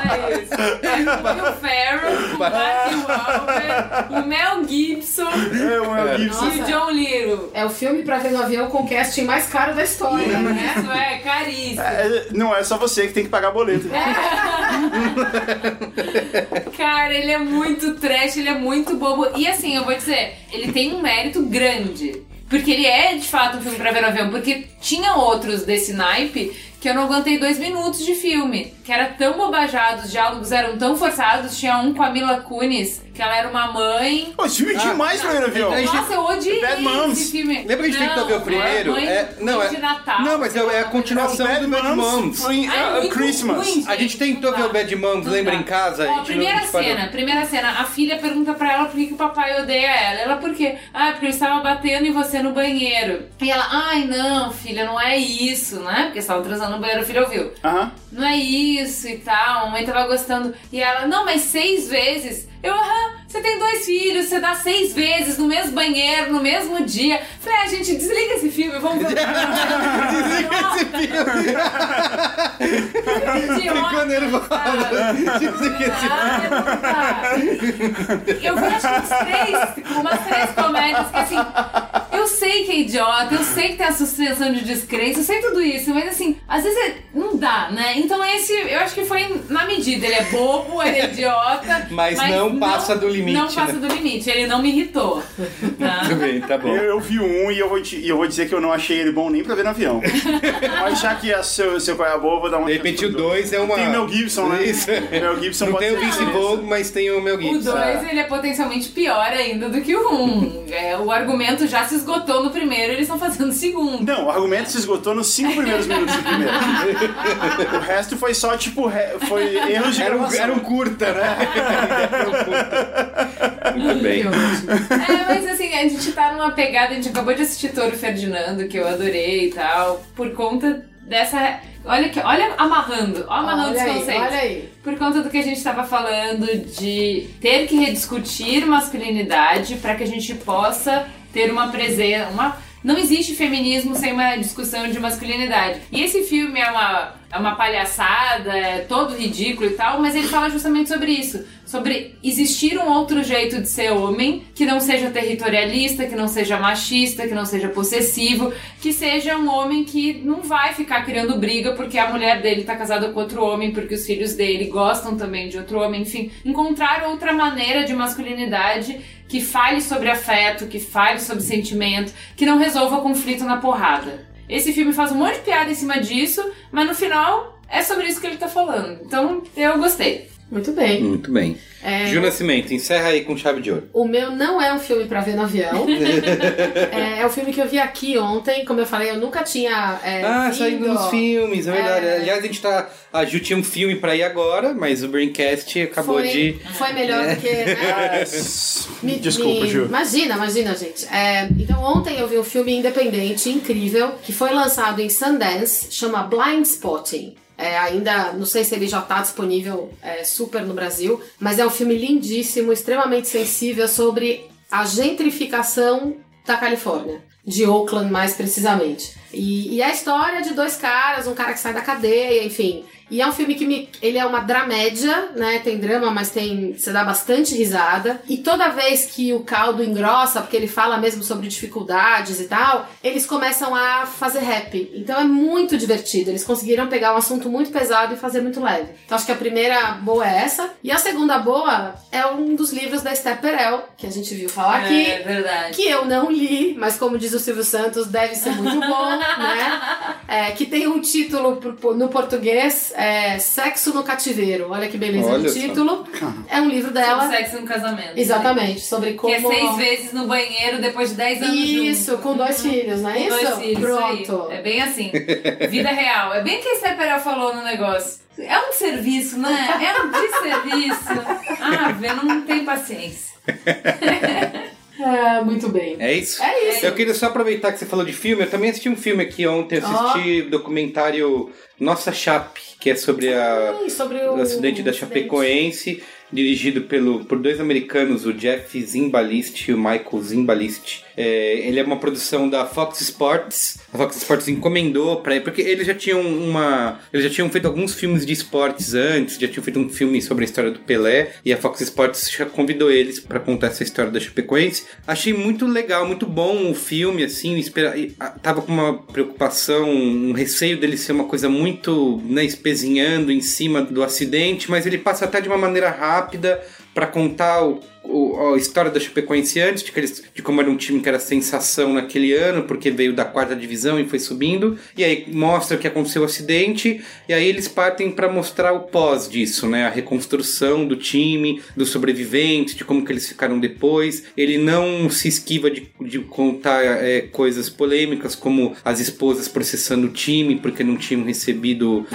é isso. É o Will Ferrell, o Mark Wahlberg, o Mel Gibson É o Mel Gibson. e o John Little. É o filme pra ver no avião com o casting mais caro da história, né? Isso é caríssimo. É, não é só você que tem que pagar boleto. Cara, ele é muito trash, ele é muito bobo. E assim, eu vou dizer, ele tem um mérito grande. Porque ele é, de fato, um filme pra ver no avião. Porque tinha outros desse naipe que eu não aguentei dois minutos de filme. Que era tão bobajado, os diálogos eram tão forçados. Tinha um com a Mila Kunis, que ela era uma mãe. Pô, esse filme é demais pra ver no avião. a gente- Nossa, eu odiei Bad Moms. esse filme. Lembra que a gente tentou ver o Não, primeiro? É- não, é- de Natal. não, mas é- é a continuação Bad do Bad Moms foi Ai, uh, muito Christmas. ruim, A gente tentou ver o Bad Moms, Não lembra dá. em casa? Ó, A gente primeira não disparou. cena, primeira cena, a filha pergunta pra ela por que, que o papai odeia ela. Ela, por quê? Ah, porque ele estava batendo em você no banheiro. E ela, ai não, filha, não é isso, né? Porque estavam transando no banheiro, a filha ouviu. Aham. Não é isso e tal, a mãe tava gostando. E ela, não, mas seis vezes. Eu, aham, você tem dois filhos, você dá seis vezes no mesmo banheiro, no mesmo dia. Falei, ah, gente, desliga esse filme, vamos ver. Desliga esse filme. Idiota, Ficou nervosa. Desliga esse não dá. Eu que uns três, umas três comédias que assim. Eu sei que é idiota, eu sei que tem a suspensão de descrença, eu sei tudo isso, mas assim, às vezes é- não dá, né? Então esse, eu acho que foi na medida. Ele é bobo, ele é idiota. Mas não passa do limite, Não passa né? do limite, ele não me irritou. Tá? Tudo bem, tá bom. Eu, eu vi um e eu, vou te- e eu vou dizer que eu não achei ele bom nem pra ver no avião. Mas já que a seu, seu qual é a boa, vou dar uma De repente o pro 2 é uma. Tem o Mel Gibson, né? Isso. Mel Gibson Não pode tem o Vince. Vogue, mas tem o Mel O Gibson. 2 ele é potencialmente pior ainda do que o 1. Um. É, o argumento já se esgotou no primeiro, eles estão fazendo o segundo. Não, o argumento se esgotou nos cinco primeiros minutos do primeiro. o resto foi só, tipo, foi erros de Era um, gravação. era um curta, né? Era um curta. Muito bem. É, mas assim, a gente tá numa pegada, a gente acabou de assistir Toro Ferdinando, que eu adorei e tal, por conta dessa. Olha aqui, olha amarrando, ó, amarrando Olha os aí, conceitos. olha aí. Por conta do que a gente estava falando de ter que rediscutir masculinidade para que a gente possa ter uma presença, uma não existe feminismo sem uma discussão de masculinidade. E esse filme é uma, é uma palhaçada, é todo ridículo e tal, mas ele fala justamente sobre isso. Sobre existir um outro jeito de ser homem que não seja territorialista, que não seja machista, que não seja possessivo, que seja um homem que não vai ficar criando briga porque a mulher dele tá casada com outro homem, porque os filhos dele gostam também de outro homem, enfim. Encontrar outra maneira de masculinidade que fale sobre afeto, que fale sobre sentimento, que não resolva conflito na porrada. Esse filme faz um monte de piada em cima disso, mas no final é sobre isso que ele tá falando. Então eu gostei. Muito bem. Muito bem. É, Gil Nascimento, encerra aí com chave de ouro. O meu não é um filme pra ver no avião. é, é um filme que eu vi aqui ontem. Como eu falei, eu nunca tinha. É, ah, saindo nos filmes, é verdade. É. Aliás, a gente tá. A Ju tinha um filme pra ir agora, mas o Braincast acabou Foi, de. foi melhor do que. né? Me- Desculpa, me- Ju. Imagina, imagina, gente. É, então, ontem eu vi um filme independente, incrível, que foi lançado em Sundance, chama Blind Spotting. É, ainda, não sei se ele já está disponível é, super no Brasil, mas é um filme lindíssimo, extremamente sensível sobre a gentrificação da Califórnia, de Oakland mais precisamente. E, e a história de dois caras, um cara que sai da cadeia, enfim. E é um filme que me, ele é uma dramédia, né? Tem drama, mas tem você dá bastante risada. E toda vez que o caldo engrossa, porque ele fala mesmo sobre dificuldades e tal, eles começam a fazer rap. Então é muito divertido. Eles conseguiram pegar um assunto muito pesado e fazer muito leve. Então acho que a primeira boa é essa. E a segunda boa é um dos livros da Esther Perel, que a gente viu falar aqui É verdade. que eu não li, mas como diz o Silvio Santos, deve ser muito bom, né? É, que tem um título no português, é, Sexo no Cativeiro. Olha que beleza Olha do só. título. É um livro dela. Sobre sexo no casamento. Exatamente, sobre Que como. é seis vezes no banheiro depois de dez anos Isso, juntos. com dois filhos, não é Com isso? dois filhos, Pronto. isso aí. É bem assim. Vida real. É bem o que a Esther Perel falou no negócio. É um serviço, né? É um desserviço. Ah, Vê, não tem paciência. É, muito bem. É isso? É isso. Eu queria só aproveitar que você falou de filme. Eu também assisti um filme aqui ontem. Eu assisti o documentário Nossa Chape, que é sobre a, sobre o o acidente da Chapecoense, dirigido pelo, por dois americanos, o Jeff Zimbalist e o Michael Zimbalist. É, ele é uma produção da Fox Sports. A Fox Sports encomendou para porque eles já tinham uma. Eles já tinham feito alguns filmes de esportes antes, já tinham feito um filme sobre a história do Pelé, e a Fox Sports já convidou eles para contar essa história da Chapecoense. Achei muito legal, muito bom o filme, assim, espera, ah, tava com uma preocupação, um receio dele ser uma coisa muito, né, espezinhando em cima do acidente, mas ele passa até de uma maneira rápida para contar o, a história da Chapecoense antes, de, que eles, de como era um time que era sensação naquele ano, porque veio da quarta divisão e foi subindo, e aí mostra que aconteceu o acidente, e aí eles partem para mostrar o pós disso, né, a reconstrução do time, dos sobreviventes, de como que eles ficaram depois. Ele não se esquiva de, de contar é, coisas polêmicas, como as esposas processando o time porque não tinham recebido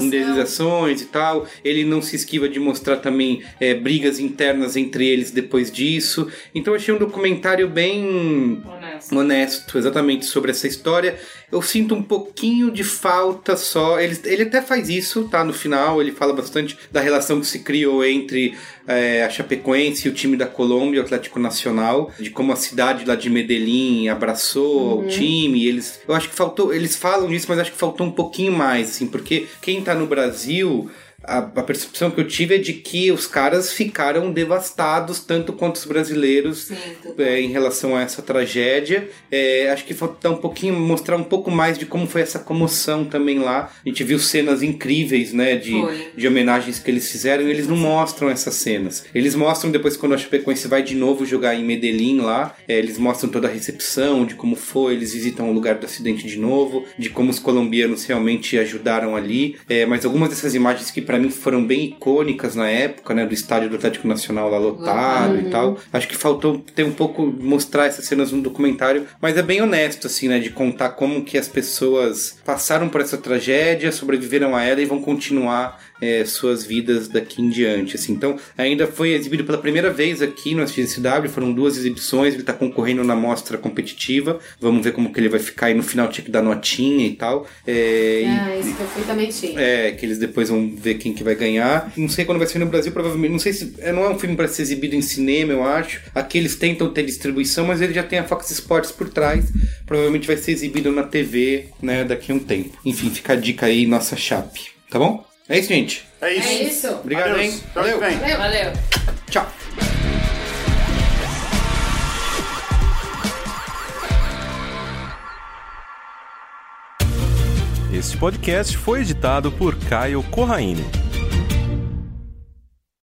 indenizações e tal. Ele não se esquiva de mostrar também é, brigas internas entre eles depois disso. Então eu achei um documentário bem Honesto. honesto, exatamente sobre essa história. Eu sinto um pouquinho de falta só. Ele, ele até faz isso, tá? No final, ele fala bastante da relação que se criou entre é, a Chapecoense e o time da Colômbia, o Atlético Nacional, de como a cidade lá de Medellín abraçou o time. Eles, eu acho que faltou. Eles falam disso, mas acho que faltou um pouquinho mais, assim, porque quem tá no Brasil. A, a percepção que eu tive é de que os caras ficaram devastados, tanto quanto os brasileiros, Sim, é, em relação a essa tragédia. É, acho que falta um pouquinho, mostrar um pouco mais de como foi essa comoção também lá. A gente viu cenas incríveis, né, de, Foi. de homenagens que eles fizeram e eles não mostram essas cenas. Eles mostram depois quando a Chapecoense vai de novo jogar em Medellín lá, é, eles mostram toda a recepção, de como foi, eles visitam o lugar do acidente de novo, de como os colombianos realmente ajudaram ali. É, mas algumas dessas imagens que para mim foram bem icônicas na época, né, do estádio do Atlético Nacional lá lotado e tal. Acho que faltou ter um pouco mostrar essas cenas no documentário, mas é bem honesto assim, né, de contar como que as pessoas passaram por essa tragédia, sobreviveram a ela e vão continuar é, suas vidas daqui em diante. Assim. Então, ainda foi exibido pela primeira vez aqui no SXSW, foram duas exibições, ele está concorrendo na mostra competitiva. Vamos ver como que ele vai ficar e no final tinha que dar notinha e tal. É, e- Ah, isso perfeitamente. é, que eles depois vão ver quem que vai ganhar. Não sei quando vai ser no Brasil, provavelmente. Não sei se. é, Não é um filme para ser exibido em cinema, eu acho. Aqui eles tentam ter distribuição, mas ele já tem a Fox Sports por trás. Provavelmente vai ser exibido na TV, né, daqui a um tempo. Enfim, fica a dica aí, nossa chape. Tá bom? É isso, gente. É isso. É isso. Obrigado, Adeus. hein? Valeu. vem. Valeu. Valeu. Tchau. Este podcast foi editado por Caio Corraine.